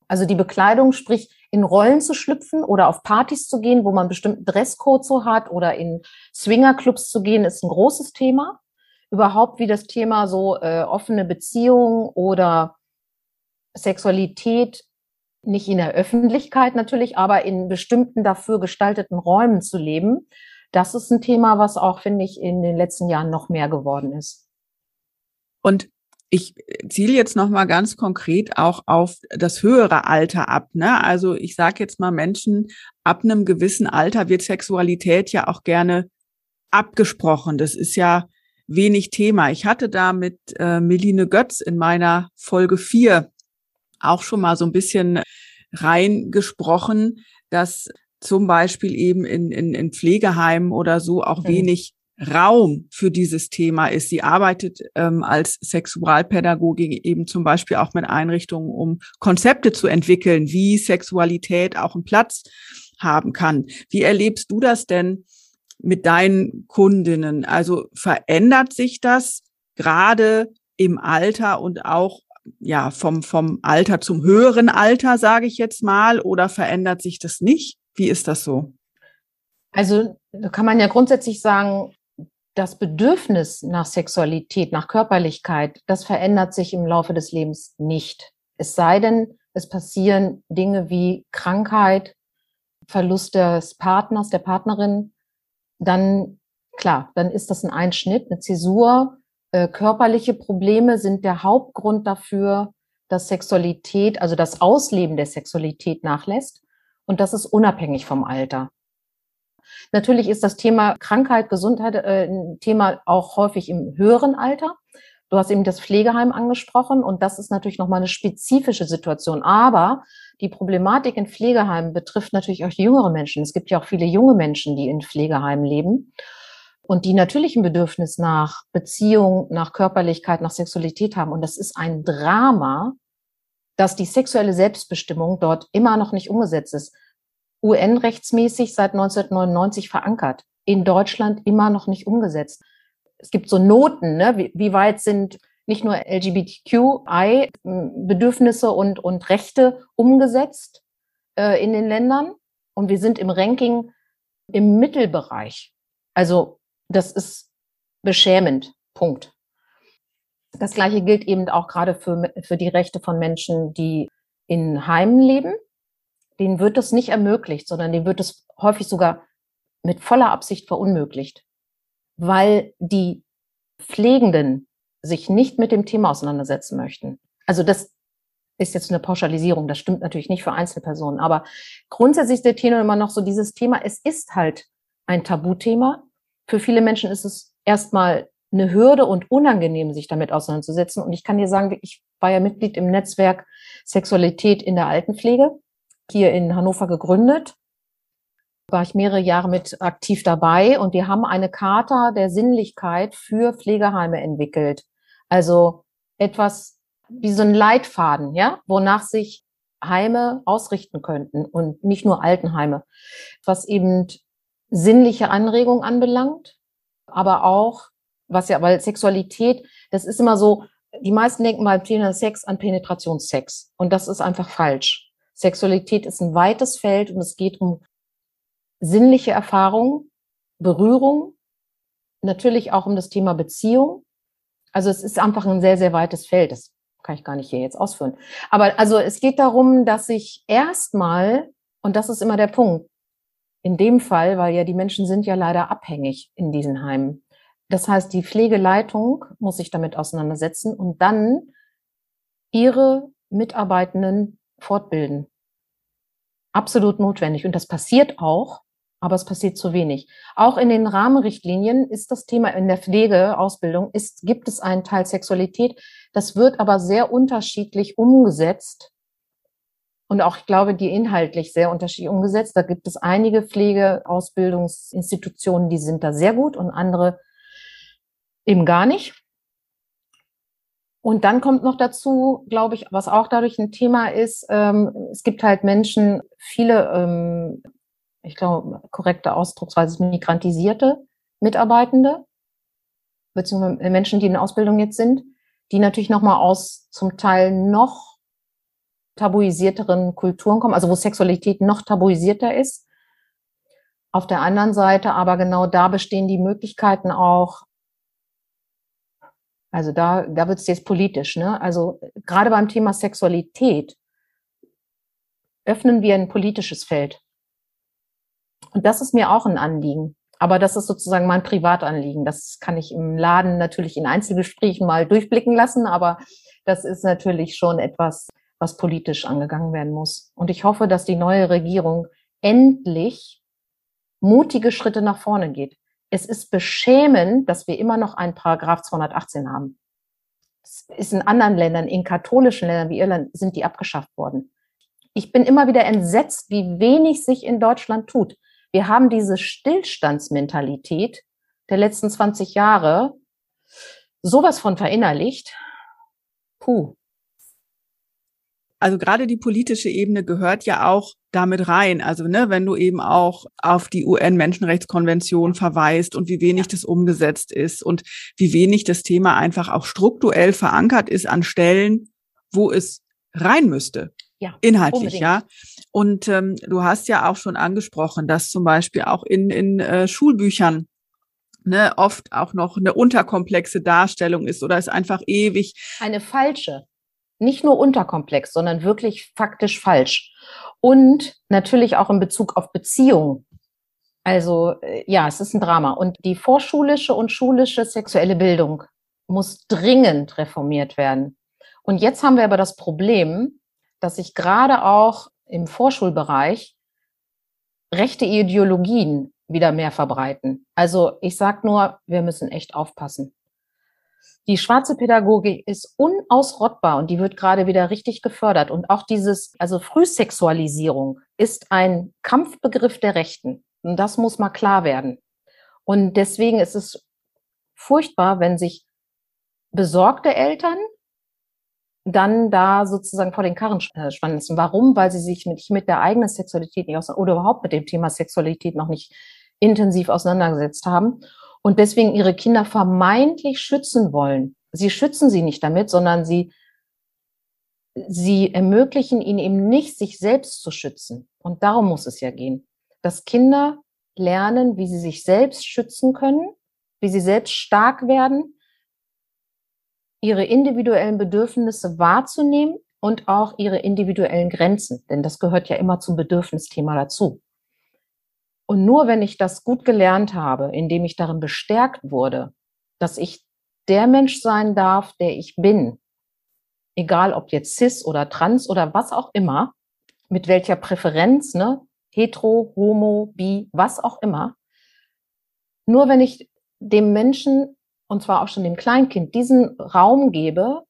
Also die Bekleidung, sprich in Rollen zu schlüpfen oder auf Partys zu gehen, wo man bestimmten Dresscode so hat oder in Swingerclubs zu gehen, ist ein großes Thema. Überhaupt wie das Thema so äh, offene Beziehung oder Sexualität nicht in der Öffentlichkeit natürlich, aber in bestimmten dafür gestalteten Räumen zu leben. Das ist ein Thema, was auch, finde ich, in den letzten Jahren noch mehr geworden ist. Und ich ziele jetzt noch mal ganz konkret auch auf das höhere Alter ab. Ne? Also ich sage jetzt mal Menschen ab einem gewissen Alter wird Sexualität ja auch gerne abgesprochen. Das ist ja wenig Thema. Ich hatte da mit äh, Meline Götz in meiner Folge 4 auch schon mal so ein bisschen reingesprochen, dass zum Beispiel eben in, in, in Pflegeheimen oder so auch mhm. wenig Raum für dieses Thema ist. Sie arbeitet ähm, als Sexualpädagogin eben zum Beispiel auch mit Einrichtungen, um Konzepte zu entwickeln, wie Sexualität auch einen Platz haben kann. Wie erlebst du das denn mit deinen Kundinnen? Also verändert sich das gerade im Alter und auch ja, vom, vom Alter zum höheren Alter, sage ich jetzt mal, oder verändert sich das nicht? Wie ist das so? Also da kann man ja grundsätzlich sagen, das Bedürfnis nach Sexualität, nach Körperlichkeit, das verändert sich im Laufe des Lebens nicht. Es sei denn, es passieren Dinge wie Krankheit, Verlust des Partners, der Partnerin, dann klar, dann ist das ein Einschnitt, eine Zäsur, äh, körperliche Probleme sind der Hauptgrund dafür, dass Sexualität, also das Ausleben der Sexualität nachlässt. Und das ist unabhängig vom Alter. Natürlich ist das Thema Krankheit, Gesundheit äh, ein Thema auch häufig im höheren Alter. Du hast eben das Pflegeheim angesprochen und das ist natürlich nochmal eine spezifische Situation. Aber die Problematik in Pflegeheimen betrifft natürlich auch jüngere Menschen. Es gibt ja auch viele junge Menschen, die in Pflegeheimen leben und die natürlich ein Bedürfnis nach Beziehung, nach Körperlichkeit, nach Sexualität haben. Und das ist ein Drama, dass die sexuelle Selbstbestimmung dort immer noch nicht umgesetzt ist. UN-rechtsmäßig seit 1999 verankert, in Deutschland immer noch nicht umgesetzt. Es gibt so Noten, ne? wie, wie weit sind nicht nur LGBTQI-Bedürfnisse und, und Rechte umgesetzt äh, in den Ländern. Und wir sind im Ranking im Mittelbereich. Also das ist beschämend. Punkt. Das Gleiche gilt eben auch gerade für, für die Rechte von Menschen, die in Heimen leben. Denen wird das nicht ermöglicht, sondern denen wird es häufig sogar mit voller Absicht verunmöglicht, weil die Pflegenden sich nicht mit dem Thema auseinandersetzen möchten. Also das ist jetzt eine Pauschalisierung, das stimmt natürlich nicht für Einzelpersonen, aber grundsätzlich ist der Tenor immer noch so dieses Thema, es ist halt ein Tabuthema, für viele Menschen ist es erstmal eine Hürde und unangenehm, sich damit auseinanderzusetzen. Und ich kann dir sagen, ich war ja Mitglied im Netzwerk Sexualität in der Altenpflege, hier in Hannover gegründet. War ich mehrere Jahre mit aktiv dabei und wir haben eine Charta der Sinnlichkeit für Pflegeheime entwickelt. Also etwas wie so ein Leitfaden, ja, wonach sich Heime ausrichten könnten und nicht nur Altenheime, was eben sinnliche Anregung anbelangt, aber auch, was ja, weil Sexualität, das ist immer so, die meisten denken beim Thema Sex an Penetrationssex. Und das ist einfach falsch. Sexualität ist ein weites Feld und es geht um sinnliche Erfahrung, Berührung, natürlich auch um das Thema Beziehung. Also es ist einfach ein sehr, sehr weites Feld. Das kann ich gar nicht hier jetzt ausführen. Aber also es geht darum, dass ich erstmal, und das ist immer der Punkt, in dem Fall, weil ja die Menschen sind ja leider abhängig in diesen Heimen. Das heißt, die Pflegeleitung muss sich damit auseinandersetzen und dann ihre Mitarbeitenden fortbilden. Absolut notwendig. Und das passiert auch, aber es passiert zu wenig. Auch in den Rahmenrichtlinien ist das Thema in der Pflegeausbildung, ist, gibt es einen Teil Sexualität. Das wird aber sehr unterschiedlich umgesetzt. Und auch, ich glaube, die inhaltlich sehr unterschiedlich umgesetzt. Da gibt es einige Pflegeausbildungsinstitutionen, die sind da sehr gut und andere eben gar nicht. Und dann kommt noch dazu, glaube ich, was auch dadurch ein Thema ist, ähm, es gibt halt Menschen, viele, ähm, ich glaube, korrekte Ausdrucksweise, migrantisierte Mitarbeitende, beziehungsweise Menschen, die in Ausbildung jetzt sind, die natürlich nochmal aus zum Teil noch tabuisierteren Kulturen kommen, also wo Sexualität noch tabuisierter ist. Auf der anderen Seite aber genau da bestehen die Möglichkeiten auch, also da, da wird es jetzt politisch. Ne? Also gerade beim Thema Sexualität öffnen wir ein politisches Feld. Und das ist mir auch ein Anliegen. Aber das ist sozusagen mein Privatanliegen. Das kann ich im Laden natürlich in Einzelgesprächen mal durchblicken lassen, aber das ist natürlich schon etwas, was politisch angegangen werden muss. Und ich hoffe, dass die neue Regierung endlich mutige Schritte nach vorne geht es ist beschämend, dass wir immer noch einen Paragraph 218 haben. Es ist in anderen Ländern, in katholischen Ländern wie Irland, sind die abgeschafft worden. Ich bin immer wieder entsetzt, wie wenig sich in Deutschland tut. Wir haben diese Stillstandsmentalität der letzten 20 Jahre sowas von verinnerlicht. Puh also gerade die politische Ebene gehört ja auch damit rein. Also, ne, wenn du eben auch auf die UN-Menschenrechtskonvention verweist und wie wenig das umgesetzt ist und wie wenig das Thema einfach auch strukturell verankert ist an Stellen, wo es rein müsste. Ja, inhaltlich, unbedingt. ja. Und ähm, du hast ja auch schon angesprochen, dass zum Beispiel auch in, in äh, Schulbüchern ne, oft auch noch eine unterkomplexe Darstellung ist oder ist einfach ewig. Eine falsche nicht nur unterkomplex, sondern wirklich faktisch falsch. Und natürlich auch in Bezug auf Beziehungen. Also äh, ja, es ist ein Drama. Und die vorschulische und schulische sexuelle Bildung muss dringend reformiert werden. Und jetzt haben wir aber das Problem, dass sich gerade auch im Vorschulbereich rechte Ideologien wieder mehr verbreiten. Also ich sage nur, wir müssen echt aufpassen. Die schwarze Pädagogik ist unausrottbar und die wird gerade wieder richtig gefördert. Und auch dieses, also Frühsexualisierung ist ein Kampfbegriff der Rechten. Und das muss mal klar werden. Und deswegen ist es furchtbar, wenn sich besorgte Eltern dann da sozusagen vor den Karren spannen lassen. Warum? Weil sie sich mit, mit der eigenen Sexualität nicht oder überhaupt mit dem Thema Sexualität noch nicht intensiv auseinandergesetzt haben und deswegen ihre Kinder vermeintlich schützen wollen. Sie schützen sie nicht damit, sondern sie, sie ermöglichen ihnen eben nicht, sich selbst zu schützen. Und darum muss es ja gehen, dass Kinder lernen, wie sie sich selbst schützen können, wie sie selbst stark werden, ihre individuellen Bedürfnisse wahrzunehmen und auch ihre individuellen Grenzen, denn das gehört ja immer zum Bedürfnisthema dazu. Und nur wenn ich das gut gelernt habe, indem ich darin bestärkt wurde, dass ich der Mensch sein darf, der ich bin, egal ob jetzt cis oder trans oder was auch immer, mit welcher Präferenz, ne, hetero, homo, bi, was auch immer, nur wenn ich dem Menschen, und zwar auch schon dem Kleinkind, diesen Raum gebe,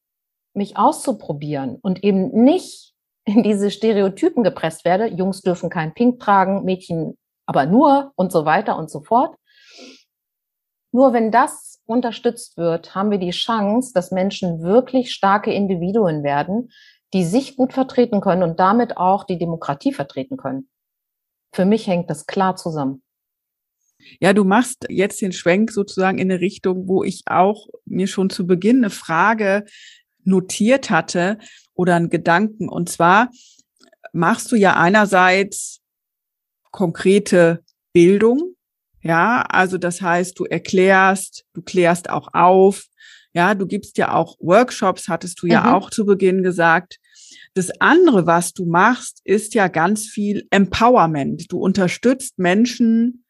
mich auszuprobieren und eben nicht in diese Stereotypen gepresst werde, Jungs dürfen kein Pink tragen, Mädchen aber nur und so weiter und so fort. Nur wenn das unterstützt wird, haben wir die Chance, dass Menschen wirklich starke Individuen werden, die sich gut vertreten können und damit auch die Demokratie vertreten können. Für mich hängt das klar zusammen. Ja, du machst jetzt den Schwenk sozusagen in eine Richtung, wo ich auch mir schon zu Beginn eine Frage notiert hatte oder einen Gedanken. Und zwar machst du ja einerseits konkrete Bildung. Ja, also das heißt, du erklärst, du klärst auch auf. Ja, du gibst ja auch Workshops, hattest du mhm. ja auch zu Beginn gesagt. Das andere, was du machst, ist ja ganz viel Empowerment. Du unterstützt Menschen,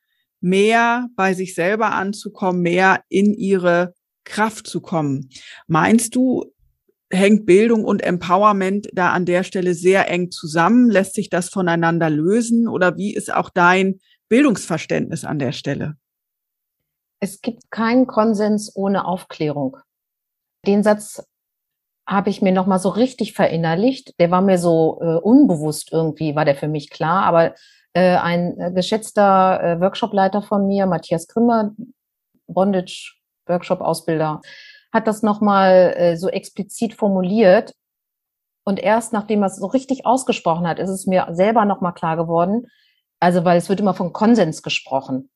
mehr bei sich selber anzukommen, mehr in ihre Kraft zu kommen. Meinst du, hängt Bildung und Empowerment da an der Stelle sehr eng zusammen? Lässt sich das voneinander lösen? Oder wie ist auch dein Bildungsverständnis an der Stelle? Es gibt keinen Konsens ohne Aufklärung. Den Satz habe ich mir noch mal so richtig verinnerlicht. Der war mir so äh, unbewusst irgendwie, war der für mich klar. Aber ein äh, geschätzter äh, Workshopleiter von mir, Matthias Krümmer, Bondage Workshop Ausbilder, hat das noch mal äh, so explizit formuliert. Und erst nachdem er es so richtig ausgesprochen hat, ist es mir selber noch mal klar geworden. Also, weil es wird immer von Konsens gesprochen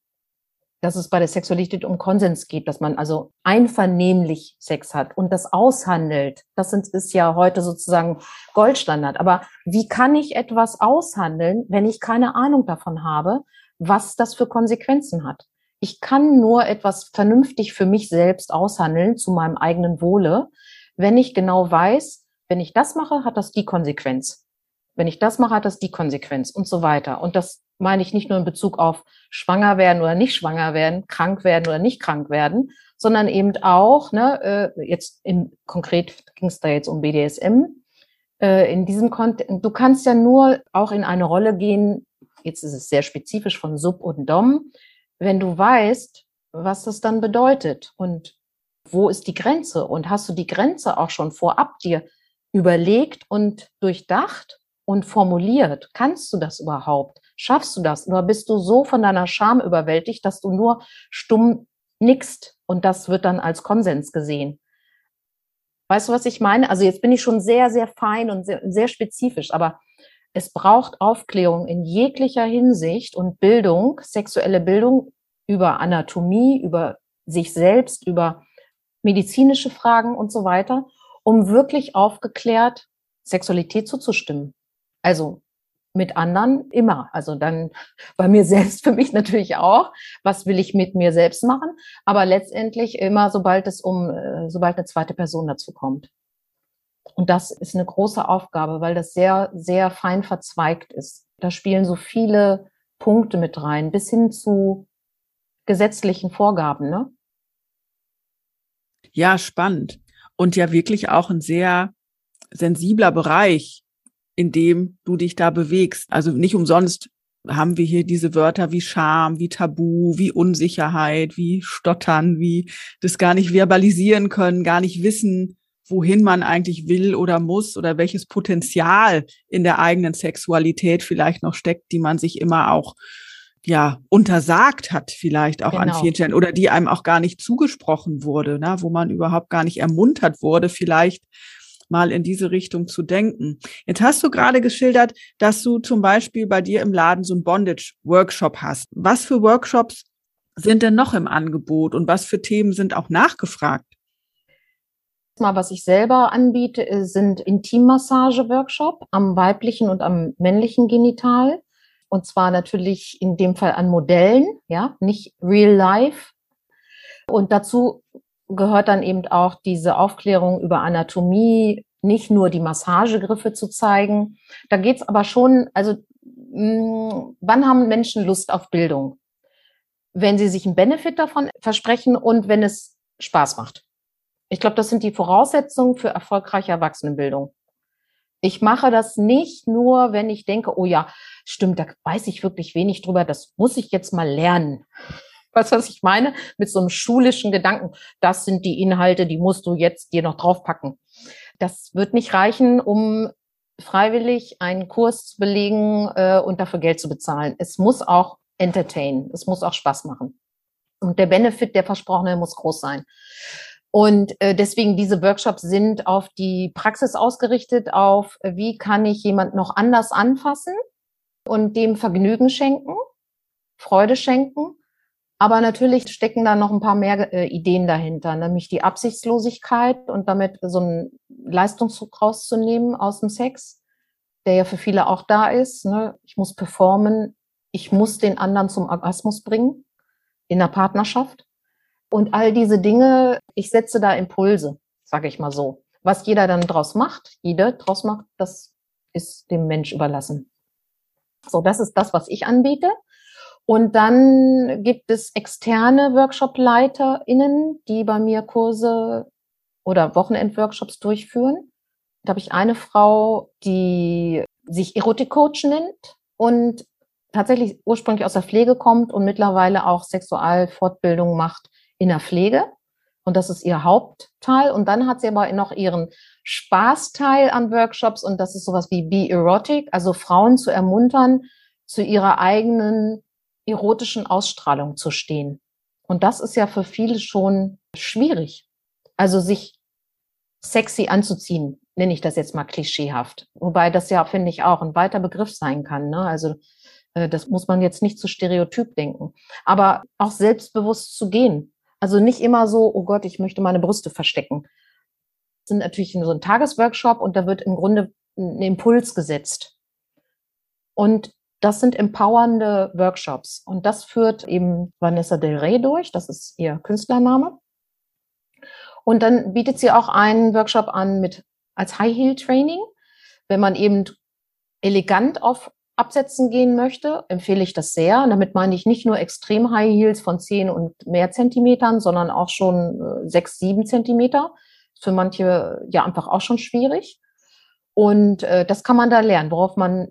dass es bei der Sexualität um Konsens geht, dass man also einvernehmlich Sex hat und das aushandelt. Das ist ja heute sozusagen Goldstandard. Aber wie kann ich etwas aushandeln, wenn ich keine Ahnung davon habe, was das für Konsequenzen hat? Ich kann nur etwas vernünftig für mich selbst aushandeln zu meinem eigenen Wohle, wenn ich genau weiß, wenn ich das mache, hat das die Konsequenz. Wenn ich das mache, hat das die Konsequenz und so weiter. Und das meine ich nicht nur in Bezug auf schwanger werden oder nicht schwanger werden, krank werden oder nicht krank werden, sondern eben auch, ne, äh, jetzt im konkret ging es da jetzt um BDSM, äh, in diesem Kontext, du kannst ja nur auch in eine Rolle gehen, jetzt ist es sehr spezifisch von Sub und Dom, wenn du weißt, was das dann bedeutet und wo ist die Grenze und hast du die Grenze auch schon vorab dir überlegt und durchdacht und formuliert? Kannst du das überhaupt? Schaffst du das? Oder bist du so von deiner Scham überwältigt, dass du nur stumm nickst und das wird dann als Konsens gesehen? Weißt du, was ich meine? Also jetzt bin ich schon sehr, sehr fein und sehr, sehr spezifisch, aber es braucht Aufklärung in jeglicher Hinsicht und Bildung, sexuelle Bildung über Anatomie, über sich selbst, über medizinische Fragen und so weiter, um wirklich aufgeklärt Sexualität zuzustimmen. Also mit anderen immer. Also dann bei mir selbst, für mich natürlich auch. Was will ich mit mir selbst machen? Aber letztendlich immer, sobald es um, äh, sobald eine zweite Person dazu kommt. Und das ist eine große Aufgabe, weil das sehr, sehr fein verzweigt ist. Da spielen so viele Punkte mit rein, bis hin zu gesetzlichen Vorgaben, ne? Ja, spannend. Und ja wirklich auch ein sehr sensibler Bereich, in dem du dich da bewegst. Also nicht umsonst haben wir hier diese Wörter wie Scham, wie Tabu, wie Unsicherheit, wie Stottern, wie das gar nicht verbalisieren können, gar nicht wissen, wohin man eigentlich will oder muss oder welches Potenzial in der eigenen Sexualität vielleicht noch steckt, die man sich immer auch ja untersagt hat, vielleicht auch genau. an vielen Stellen oder die einem auch gar nicht zugesprochen wurde, ne, wo man überhaupt gar nicht ermuntert wurde, vielleicht mal in diese Richtung zu denken. Jetzt hast du gerade geschildert, dass du zum Beispiel bei dir im Laden so ein Bondage-Workshop hast. Was für Workshops sind denn noch im Angebot und was für Themen sind auch nachgefragt? Mal, was ich selber anbiete, sind Intimmassage-Workshop am weiblichen und am männlichen Genital. Und zwar natürlich in dem Fall an Modellen, ja, nicht real life. Und dazu gehört dann eben auch diese Aufklärung über Anatomie, nicht nur die Massagegriffe zu zeigen. Da geht's aber schon, also mh, hm, wann haben Menschen Lust auf Bildung? Wenn sie sich einen Benefit davon versprechen und wenn es Spaß macht. Ich glaube, das sind die Voraussetzungen für erfolgreiche Erwachsenenbildung. Ich mache das nicht nur, wenn ich denke, oh ja, stimmt, da weiß ich wirklich wenig drüber, das muss ich jetzt mal lernen. Weißt du, was ich meine? Mit so einem schulischen Gedanken. Das sind die Inhalte, die musst du jetzt dir noch draufpacken. Das wird nicht reichen, um freiwillig einen Kurs zu belegen äh, und dafür Geld zu bezahlen. Es muss auch entertain. Es muss auch Spaß machen. Und der Benefit, der Versprochene, muss groß sein. Und äh, deswegen diese Workshops sind auf die Praxis ausgerichtet, auf wie kann ich jemand noch anders anfassen und dem Vergnügen schenken, Freude schenken aber natürlich stecken da noch ein paar mehr äh, Ideen dahinter, nämlich die Absichtslosigkeit und damit so einen Leistungsdruck rauszunehmen aus dem Sex, der ja für viele auch da ist. Ne? Ich muss performen, ich muss den anderen zum Orgasmus bringen in der Partnerschaft. Und all diese Dinge, ich setze da Impulse, sage ich mal so. Was jeder dann draus macht, jeder draus macht, das ist dem Mensch überlassen. So, das ist das, was ich anbiete. Und dann gibt es externe Workshop-LeiterInnen, die bei mir Kurse oder Wochenendworkshops durchführen. Da habe ich eine Frau, die sich Erotik-Coach nennt und tatsächlich ursprünglich aus der Pflege kommt und mittlerweile auch Sexualfortbildung macht in der Pflege Und das ist ihr Hauptteil. Und dann hat sie aber noch ihren Spaßteil an Workshops. Und das ist sowas wie Be Erotic, also Frauen zu ermuntern, zu ihrer eigenen erotischen Ausstrahlung zu stehen. Und das ist ja für viele schon schwierig. Also sich sexy anzuziehen, nenne ich das jetzt mal klischeehaft. Wobei das ja, finde ich, auch ein weiter Begriff sein kann. Ne? Also äh, das muss man jetzt nicht zu Stereotyp denken. Aber auch selbstbewusst zu gehen. Also nicht immer so, oh Gott, ich möchte meine Brüste verstecken. Das sind natürlich so ein Tagesworkshop und da wird im Grunde ein Impuls gesetzt. Und das sind empowernde Workshops. Und das führt eben Vanessa Del Rey durch. Das ist ihr Künstlername. Und dann bietet sie auch einen Workshop an mit als High Heel Training. Wenn man eben elegant auf Absätzen gehen möchte, empfehle ich das sehr. Und damit meine ich nicht nur extrem High Heels von 10 und mehr Zentimetern, sondern auch schon 6, äh, 7 Zentimeter. Für manche ja einfach auch schon schwierig. Und äh, das kann man da lernen, worauf man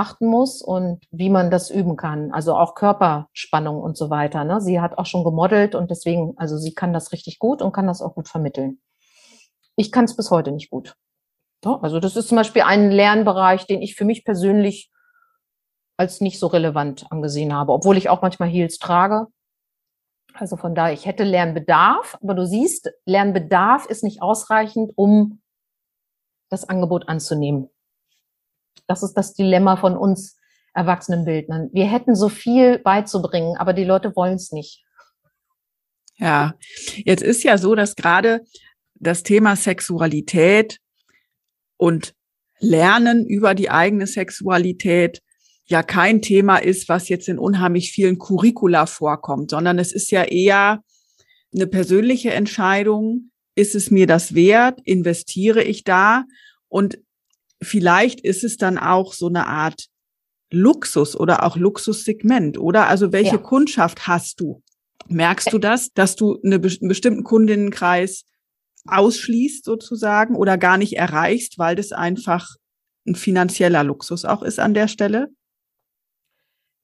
achten muss und wie man das üben kann. Also auch Körperspannung und so weiter. Ne? Sie hat auch schon gemodelt und deswegen, also sie kann das richtig gut und kann das auch gut vermitteln. Ich kann es bis heute nicht gut. Also das ist zum Beispiel ein Lernbereich, den ich für mich persönlich als nicht so relevant angesehen habe, obwohl ich auch manchmal Heels trage. Also von daher, ich hätte Lernbedarf, aber du siehst, Lernbedarf ist nicht ausreichend, um das Angebot anzunehmen. Das ist das Dilemma von uns Erwachsenenbildnern. Wir hätten so viel beizubringen, aber die Leute wollen es nicht. Ja, jetzt ist ja so, dass gerade das Thema Sexualität und Lernen über die eigene Sexualität ja kein Thema ist, was jetzt in unheimlich vielen Curricula vorkommt, sondern es ist ja eher eine persönliche Entscheidung. Ist es mir das wert? Investiere ich da? Und vielleicht ist es dann auch so eine Art Luxus oder auch Luxussegment, oder? Also welche ja. Kundschaft hast du? Merkst du das, dass du eine, einen bestimmten Kundinnenkreis ausschließt sozusagen oder gar nicht erreichst, weil das einfach ein finanzieller Luxus auch ist an der Stelle?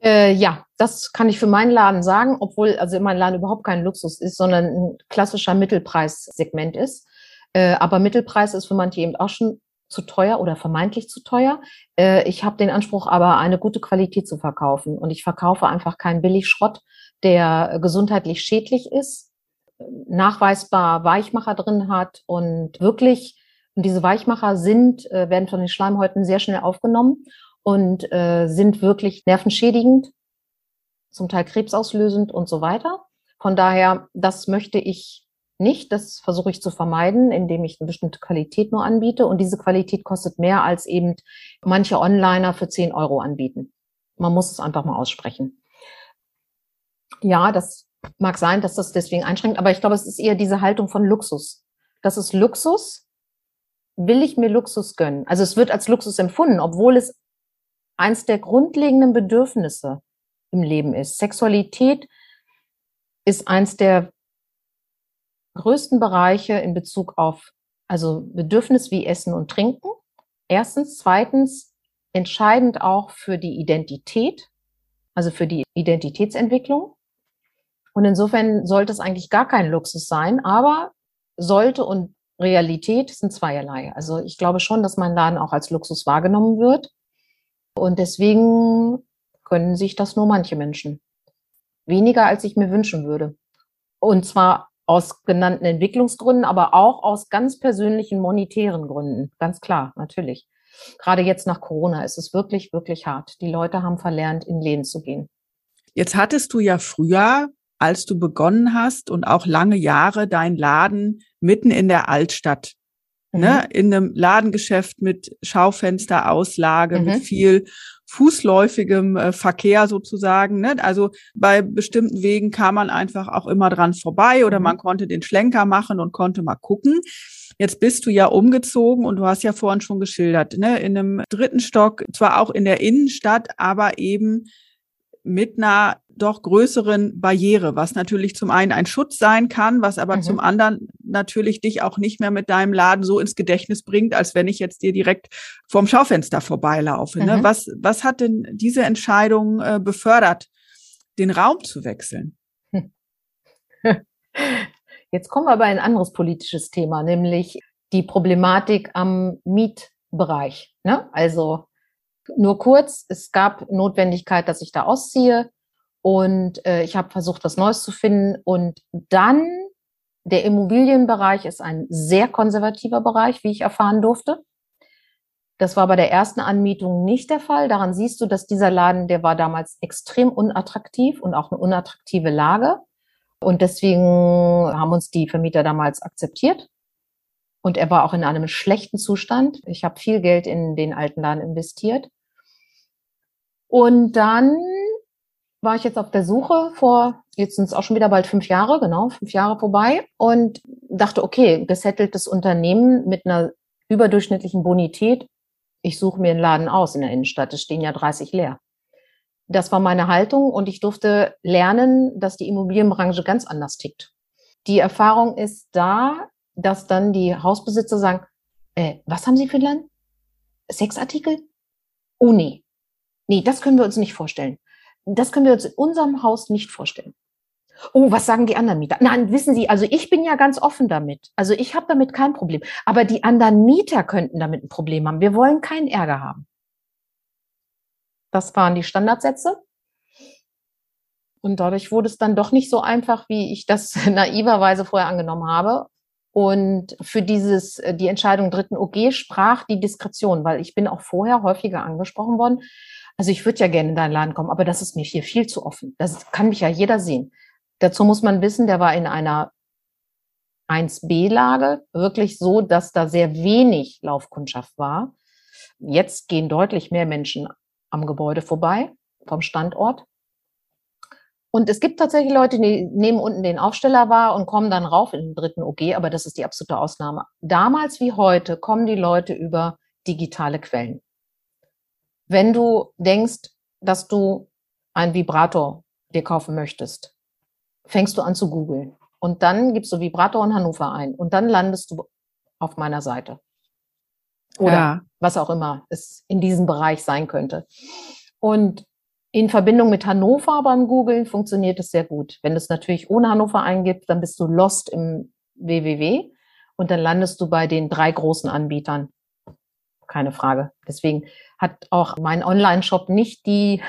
Äh, ja, das kann ich für meinen Laden sagen, obwohl also mein Laden überhaupt kein Luxus ist, sondern ein klassischer Mittelpreissegment ist. Äh, aber Mittelpreis ist für manche eben auch schon zu teuer oder vermeintlich zu teuer. Äh, ich habe den Anspruch, aber eine gute Qualität zu verkaufen. Und ich verkaufe einfach keinen Billigschrott, der gesundheitlich schädlich ist nachweisbar Weichmacher drin hat und wirklich, und diese Weichmacher sind, äh, werden von den Schleimhäuten sehr schnell aufgenommen und äh, sind wirklich nervenschädigend, zum Teil krebsauslösend und so weiter. Von daher, das möchte ich nicht. Das versuche ich zu vermeiden, indem ich eine bestimmte Qualität nur anbiete. Und diese Qualität kostet mehr als eben manche Onliner für 10 Euro anbieten. Man muss es einfach mal aussprechen. Ja, das Mag sein, dass das deswegen einschränkt, aber ich glaube, es ist eher diese Haltung von Luxus. Das ist Luxus. Will ich mir Luxus gönnen? Also es wird als Luxus empfunden, obwohl es eins der grundlegenden Bedürfnisse im Leben ist. Sexualität ist eins der größten Bereiche in Bezug auf also Bedürfnis wie Essen und Trinken. Erstens, zweitens entscheidend auch für die Identität, also für die Identitätsentwicklung. Und insofern sollte es eigentlich gar kein Luxus sein, aber sollte und Realität sind zweierlei. Also ich glaube schon, dass mein Laden auch als Luxus wahrgenommen wird. Und deswegen können sich das nur manche Menschen. Weniger, als ich mir wünschen würde. Und zwar aus genannten Entwicklungsgründen, aber auch aus ganz persönlichen monetären Gründen. Ganz klar, natürlich. Gerade jetzt nach Corona ist es wirklich, wirklich hart. Die Leute haben verlernt, in Läden zu gehen. Jetzt hattest du ja früher als du begonnen hast und auch lange Jahre dein Laden mitten in der Altstadt. Ne? Mhm. Ne, in einem Ladengeschäft mit Schaufensterauslage, mhm. mit viel fußläufigem äh, Verkehr sozusagen. Ne? Also bei bestimmten Wegen kam man einfach auch immer dran vorbei oder mhm. man konnte den Schlenker machen und konnte mal gucken. Jetzt bist du ja umgezogen und du hast ja vorhin schon geschildert, ne? in einem dritten Stock, zwar auch in der Innenstadt, aber eben mit einer doch größeren Barriere, was natürlich zum einen ein Schutz sein kann, was aber mhm. zum anderen natürlich dich auch nicht mehr mit deinem Laden so ins Gedächtnis bringt, als wenn ich jetzt dir direkt vorm Schaufenster vorbeilaufe. Ne? Mhm. Was, was hat denn diese Entscheidung äh, befördert, den Raum zu wechseln? Jetzt kommen wir aber in ein anderes politisches Thema, nämlich die Problematik am Mietbereich. Ne? Also nur kurz, es gab Notwendigkeit, dass ich da ausziehe und äh, ich habe versucht, was Neues zu finden. Und dann, der Immobilienbereich ist ein sehr konservativer Bereich, wie ich erfahren durfte. Das war bei der ersten Anmietung nicht der Fall. Daran siehst du, dass dieser Laden, der war damals extrem unattraktiv und auch eine unattraktive Lage. Und deswegen haben uns die Vermieter damals akzeptiert. Und er war auch in einem schlechten Zustand. Ich habe viel Geld in den alten Laden investiert. Und dann war ich jetzt auf der Suche vor, jetzt sind es auch schon wieder bald fünf Jahre, genau, fünf Jahre vorbei und dachte, okay, gesetteltes Unternehmen mit einer überdurchschnittlichen Bonität. Ich suche mir einen Laden aus in der Innenstadt. Es stehen ja 30 leer. Das war meine Haltung und ich durfte lernen, dass die Immobilienbranche ganz anders tickt. Die Erfahrung ist da, dass dann die Hausbesitzer sagen, äh, was haben Sie für ein Land? Sexartikel? Oh nee. Nee, das können wir uns nicht vorstellen. Das können wir uns in unserem Haus nicht vorstellen. Oh, was sagen die anderen Mieter? Nein, wissen Sie, also ich bin ja ganz offen damit. Also ich habe damit kein Problem. Aber die anderen Mieter könnten damit ein Problem haben. Wir wollen keinen Ärger haben. Das waren die Standardsätze. Und dadurch wurde es dann doch nicht so einfach, wie ich das naiverweise vorher angenommen habe. Und für dieses, äh, die Entscheidung dritten OG sprach die Diskretion, weil ich bin auch vorher häufiger angesprochen worden. Also ich würde ja gerne in deinen Laden kommen, aber das ist mir hier viel zu offen. Das kann mich ja jeder sehen. Dazu muss man wissen, der war in einer 1b-Lage, wirklich so, dass da sehr wenig Laufkundschaft war. Jetzt gehen deutlich mehr Menschen am Gebäude vorbei, vom Standort. Und es gibt tatsächlich Leute, die nehmen unten den Aufsteller wahr und kommen dann rauf in den dritten OG, aber das ist die absolute Ausnahme. Damals wie heute kommen die Leute über digitale Quellen. Wenn du denkst, dass du einen Vibrator dir kaufen möchtest, fängst du an zu googeln. Und dann gibst du Vibrator in Hannover ein. Und dann landest du auf meiner Seite. Oder ja. was auch immer es in diesem Bereich sein könnte. Und in Verbindung mit Hannover beim Googlen funktioniert es sehr gut. Wenn du es natürlich ohne Hannover eingibst, dann bist du lost im www und dann landest du bei den drei großen Anbietern. Keine Frage. Deswegen hat auch mein Online-Shop nicht die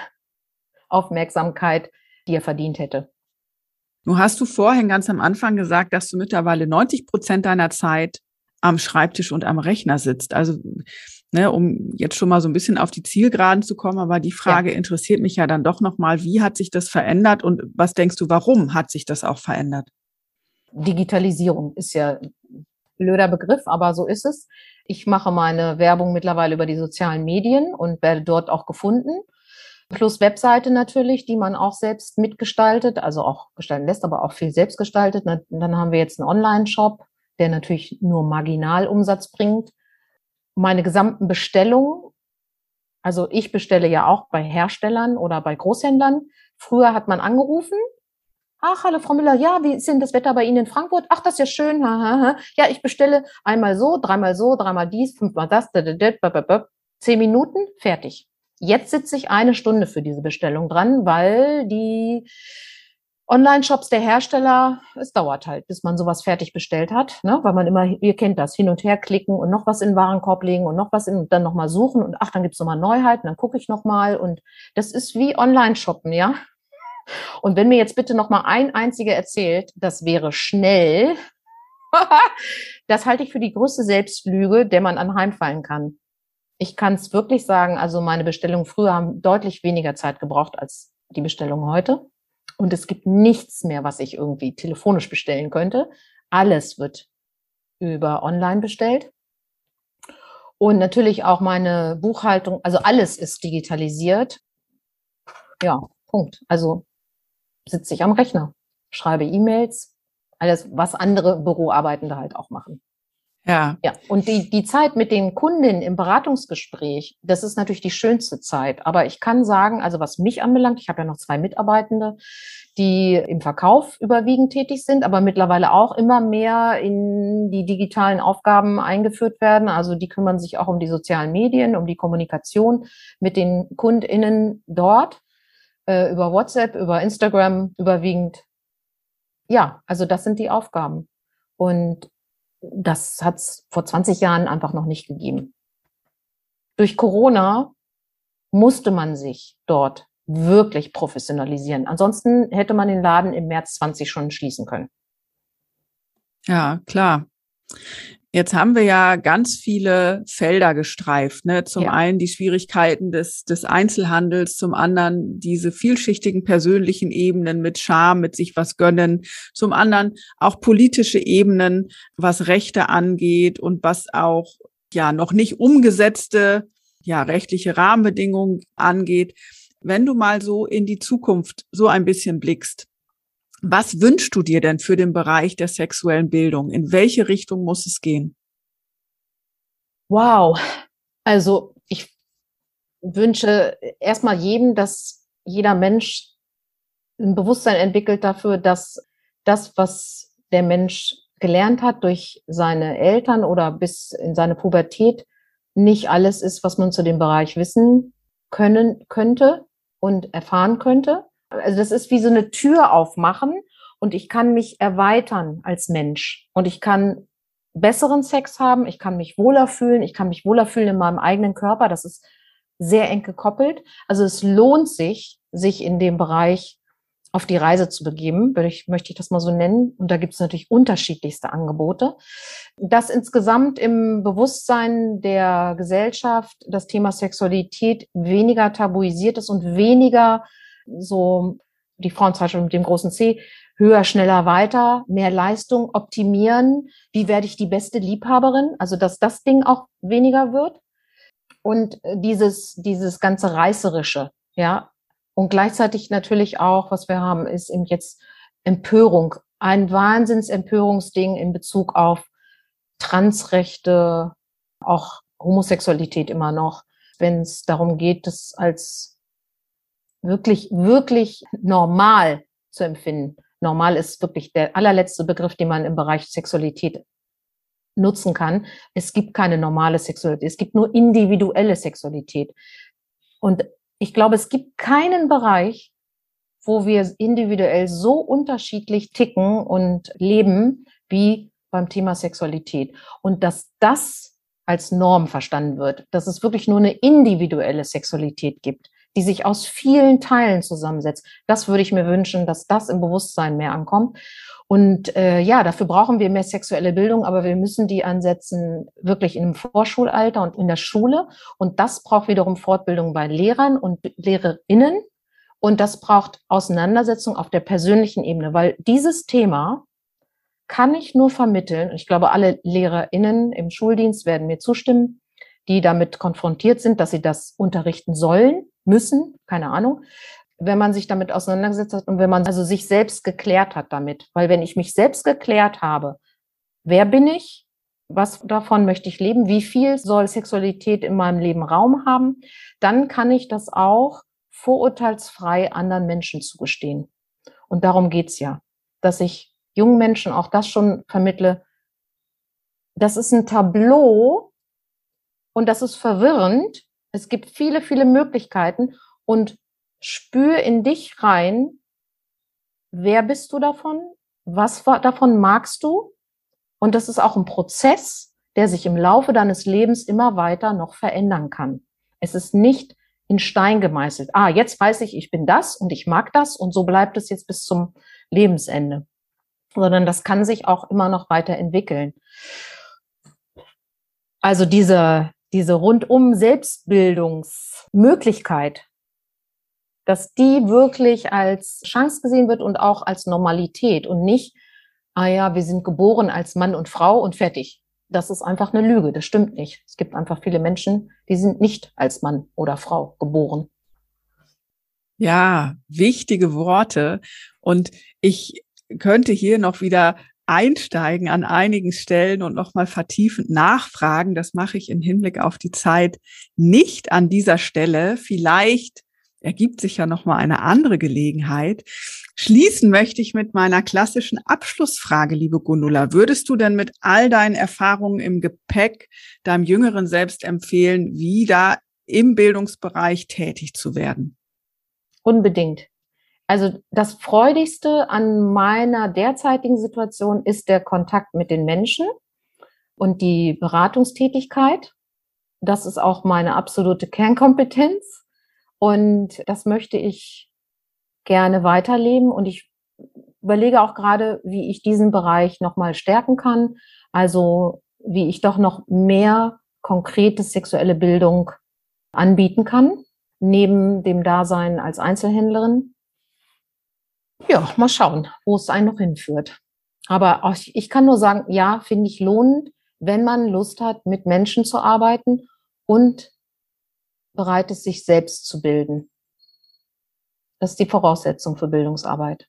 Aufmerksamkeit, die er verdient hätte. Nun hast du vorhin ganz am Anfang gesagt, dass du mittlerweile 90 Prozent deiner Zeit am Schreibtisch und am Rechner sitzt. Also, ne, um jetzt schon mal so ein bisschen auf die Zielgeraden zu kommen, aber die Frage ja. interessiert mich ja dann doch nochmal, wie hat sich das verändert und was denkst du, warum hat sich das auch verändert? Digitalisierung ist ja blöder Begriff, aber so ist es. Ich mache meine Werbung mittlerweile über die sozialen Medien und werde dort auch gefunden. Plus Webseite natürlich, die man auch selbst mitgestaltet, also auch gestalten lässt, aber auch viel selbst gestaltet. Dann haben wir jetzt einen Online-Shop, der natürlich nur marginal Umsatz bringt. Meine gesamten Bestellungen, also ich bestelle ja auch bei Herstellern oder bei Großhändlern. Früher hat man angerufen. Ach, hallo Frau Müller, ja, wie ist denn das Wetter bei Ihnen in Frankfurt? Ach, das ist ja schön. Ja, ich bestelle einmal so, dreimal so, dreimal dies, fünfmal das, zehn Minuten, fertig. Jetzt sitze ich eine Stunde für diese Bestellung dran, weil die Online-Shops der Hersteller, es dauert halt, bis man sowas fertig bestellt hat, ne? weil man immer, ihr kennt das, hin und her klicken und noch was in den Warenkorb legen und noch was in, und dann nochmal suchen und ach, dann gibt's nochmal Neuheiten, dann gucke ich nochmal und das ist wie Online-Shoppen, ja. Und wenn mir jetzt bitte nochmal ein einziger erzählt, das wäre schnell, das halte ich für die größte Selbstlüge, der man anheimfallen kann. Ich kann es wirklich sagen, also meine Bestellungen früher haben deutlich weniger Zeit gebraucht als die Bestellungen heute. Und es gibt nichts mehr, was ich irgendwie telefonisch bestellen könnte. Alles wird über online bestellt. Und natürlich auch meine Buchhaltung, also alles ist digitalisiert. Ja, Punkt. Also sitze ich am Rechner, schreibe E-Mails, alles, was andere Büroarbeitende halt auch machen. Ja. Ja. Und die, die Zeit mit den Kundinnen im Beratungsgespräch, das ist natürlich die schönste Zeit. Aber ich kann sagen, also was mich anbelangt, ich habe ja noch zwei Mitarbeitende, die im Verkauf überwiegend tätig sind, aber mittlerweile auch immer mehr in die digitalen Aufgaben eingeführt werden. Also die kümmern sich auch um die sozialen Medien, um die Kommunikation mit den KundInnen dort, äh, über WhatsApp, über Instagram überwiegend. Ja, also das sind die Aufgaben. Und das hat es vor 20 Jahren einfach noch nicht gegeben. Durch Corona musste man sich dort wirklich professionalisieren. Ansonsten hätte man den Laden im März 20 schon schließen können. Ja, klar. Jetzt haben wir ja ganz viele Felder gestreift. Ne? Zum ja. einen die Schwierigkeiten des, des Einzelhandels, zum anderen diese vielschichtigen persönlichen Ebenen mit Scham, mit sich was gönnen, zum anderen auch politische Ebenen, was Rechte angeht und was auch ja noch nicht umgesetzte ja rechtliche Rahmenbedingungen angeht. Wenn du mal so in die Zukunft so ein bisschen blickst, was wünschst du dir denn für den Bereich der sexuellen Bildung? In welche Richtung muss es gehen? Wow. Also ich wünsche erstmal jedem, dass jeder Mensch ein Bewusstsein entwickelt dafür, dass das, was der Mensch gelernt hat durch seine Eltern oder bis in seine Pubertät, nicht alles ist, was man zu dem Bereich wissen können könnte und erfahren könnte. Also das ist wie so eine Tür aufmachen und ich kann mich erweitern als Mensch und ich kann besseren Sex haben, ich kann mich wohler fühlen, ich kann mich wohler fühlen in meinem eigenen Körper. Das ist sehr eng gekoppelt. Also es lohnt sich, sich in dem Bereich auf die Reise zu begeben, ich, möchte ich das mal so nennen. Und da gibt es natürlich unterschiedlichste Angebote. Dass insgesamt im Bewusstsein der Gesellschaft das Thema Sexualität weniger tabuisiert ist und weniger so die Frauenzeitschrift mit dem großen C, höher, schneller, weiter, mehr Leistung, optimieren, wie werde ich die beste Liebhaberin, also dass das Ding auch weniger wird. Und dieses, dieses ganze Reißerische, ja, und gleichzeitig natürlich auch, was wir haben, ist eben jetzt Empörung. Ein Wahnsinnsempörungsding in Bezug auf Transrechte, auch Homosexualität immer noch, wenn es darum geht, das als wirklich, wirklich normal zu empfinden. Normal ist wirklich der allerletzte Begriff, den man im Bereich Sexualität nutzen kann. Es gibt keine normale Sexualität. Es gibt nur individuelle Sexualität. Und ich glaube, es gibt keinen Bereich, wo wir individuell so unterschiedlich ticken und leben wie beim Thema Sexualität. Und dass das als Norm verstanden wird, dass es wirklich nur eine individuelle Sexualität gibt, die sich aus vielen Teilen zusammensetzt. Das würde ich mir wünschen, dass das im Bewusstsein mehr ankommt. Und äh, ja, dafür brauchen wir mehr sexuelle Bildung, aber wir müssen die ansetzen wirklich im Vorschulalter und in der Schule. Und das braucht wiederum Fortbildung bei Lehrern und Lehrerinnen. Und das braucht Auseinandersetzung auf der persönlichen Ebene, weil dieses Thema kann ich nur vermitteln. Ich glaube, alle Lehrerinnen im Schuldienst werden mir zustimmen, die damit konfrontiert sind, dass sie das unterrichten sollen, müssen, keine Ahnung wenn man sich damit auseinandergesetzt hat und wenn man also sich selbst geklärt hat damit. Weil wenn ich mich selbst geklärt habe, wer bin ich? Was davon möchte ich leben? Wie viel soll Sexualität in meinem Leben Raum haben? Dann kann ich das auch vorurteilsfrei anderen Menschen zugestehen. Und darum geht's ja, dass ich jungen Menschen auch das schon vermittle. Das ist ein Tableau und das ist verwirrend. Es gibt viele, viele Möglichkeiten und spür in dich rein, wer bist du davon? Was davon magst du? Und das ist auch ein Prozess, der sich im Laufe deines Lebens immer weiter noch verändern kann. Es ist nicht in Stein gemeißelt. Ah, jetzt weiß ich, ich bin das und ich mag das und so bleibt es jetzt bis zum Lebensende. Sondern das kann sich auch immer noch weiterentwickeln. Also diese, diese rundum Selbstbildungsmöglichkeit dass die wirklich als Chance gesehen wird und auch als Normalität und nicht, ah ja, wir sind geboren als Mann und Frau und fertig. Das ist einfach eine Lüge, das stimmt nicht. Es gibt einfach viele Menschen, die sind nicht als Mann oder Frau geboren. Ja, wichtige Worte. Und ich könnte hier noch wieder einsteigen an einigen Stellen und nochmal vertiefend nachfragen. Das mache ich im Hinblick auf die Zeit nicht an dieser Stelle. Vielleicht ergibt sich ja noch mal eine andere Gelegenheit. Schließen möchte ich mit meiner klassischen Abschlussfrage, liebe Gundula. Würdest du denn mit all deinen Erfahrungen im Gepäck deinem jüngeren Selbst empfehlen, wieder im Bildungsbereich tätig zu werden? Unbedingt. Also das Freudigste an meiner derzeitigen Situation ist der Kontakt mit den Menschen und die Beratungstätigkeit. Das ist auch meine absolute Kernkompetenz. Und das möchte ich gerne weiterleben. Und ich überlege auch gerade, wie ich diesen Bereich nochmal stärken kann. Also wie ich doch noch mehr konkrete sexuelle Bildung anbieten kann, neben dem Dasein als Einzelhändlerin. Ja, mal schauen, wo es einen noch hinführt. Aber ich kann nur sagen, ja, finde ich lohnend, wenn man Lust hat, mit Menschen zu arbeiten und bereit ist, sich selbst zu bilden. Das ist die Voraussetzung für Bildungsarbeit.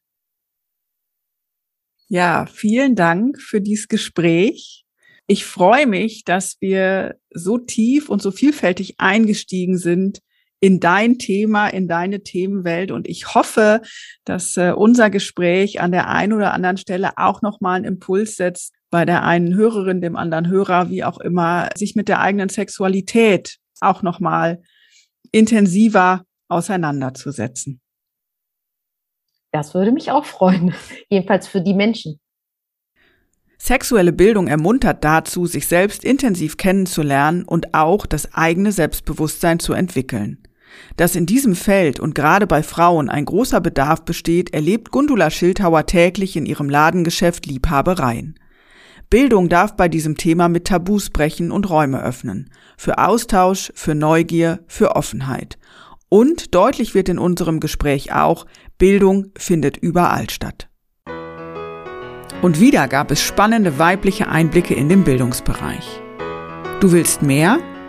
Ja, vielen Dank für dieses Gespräch. Ich freue mich, dass wir so tief und so vielfältig eingestiegen sind in dein Thema, in deine Themenwelt. Und ich hoffe, dass äh, unser Gespräch an der einen oder anderen Stelle auch nochmal einen Impuls setzt, bei der einen Hörerin, dem anderen Hörer, wie auch immer, sich mit der eigenen Sexualität auch nochmal intensiver auseinanderzusetzen. Das würde mich auch freuen, jedenfalls für die Menschen. Sexuelle Bildung ermuntert dazu, sich selbst intensiv kennenzulernen und auch das eigene Selbstbewusstsein zu entwickeln. Dass in diesem Feld und gerade bei Frauen ein großer Bedarf besteht, erlebt Gundula Schildhauer täglich in ihrem Ladengeschäft Liebhabereien. Bildung darf bei diesem Thema mit Tabus brechen und Räume öffnen. Für Austausch, für Neugier, für Offenheit. Und deutlich wird in unserem Gespräch auch, Bildung findet überall statt. Und wieder gab es spannende weibliche Einblicke in den Bildungsbereich. Du willst mehr?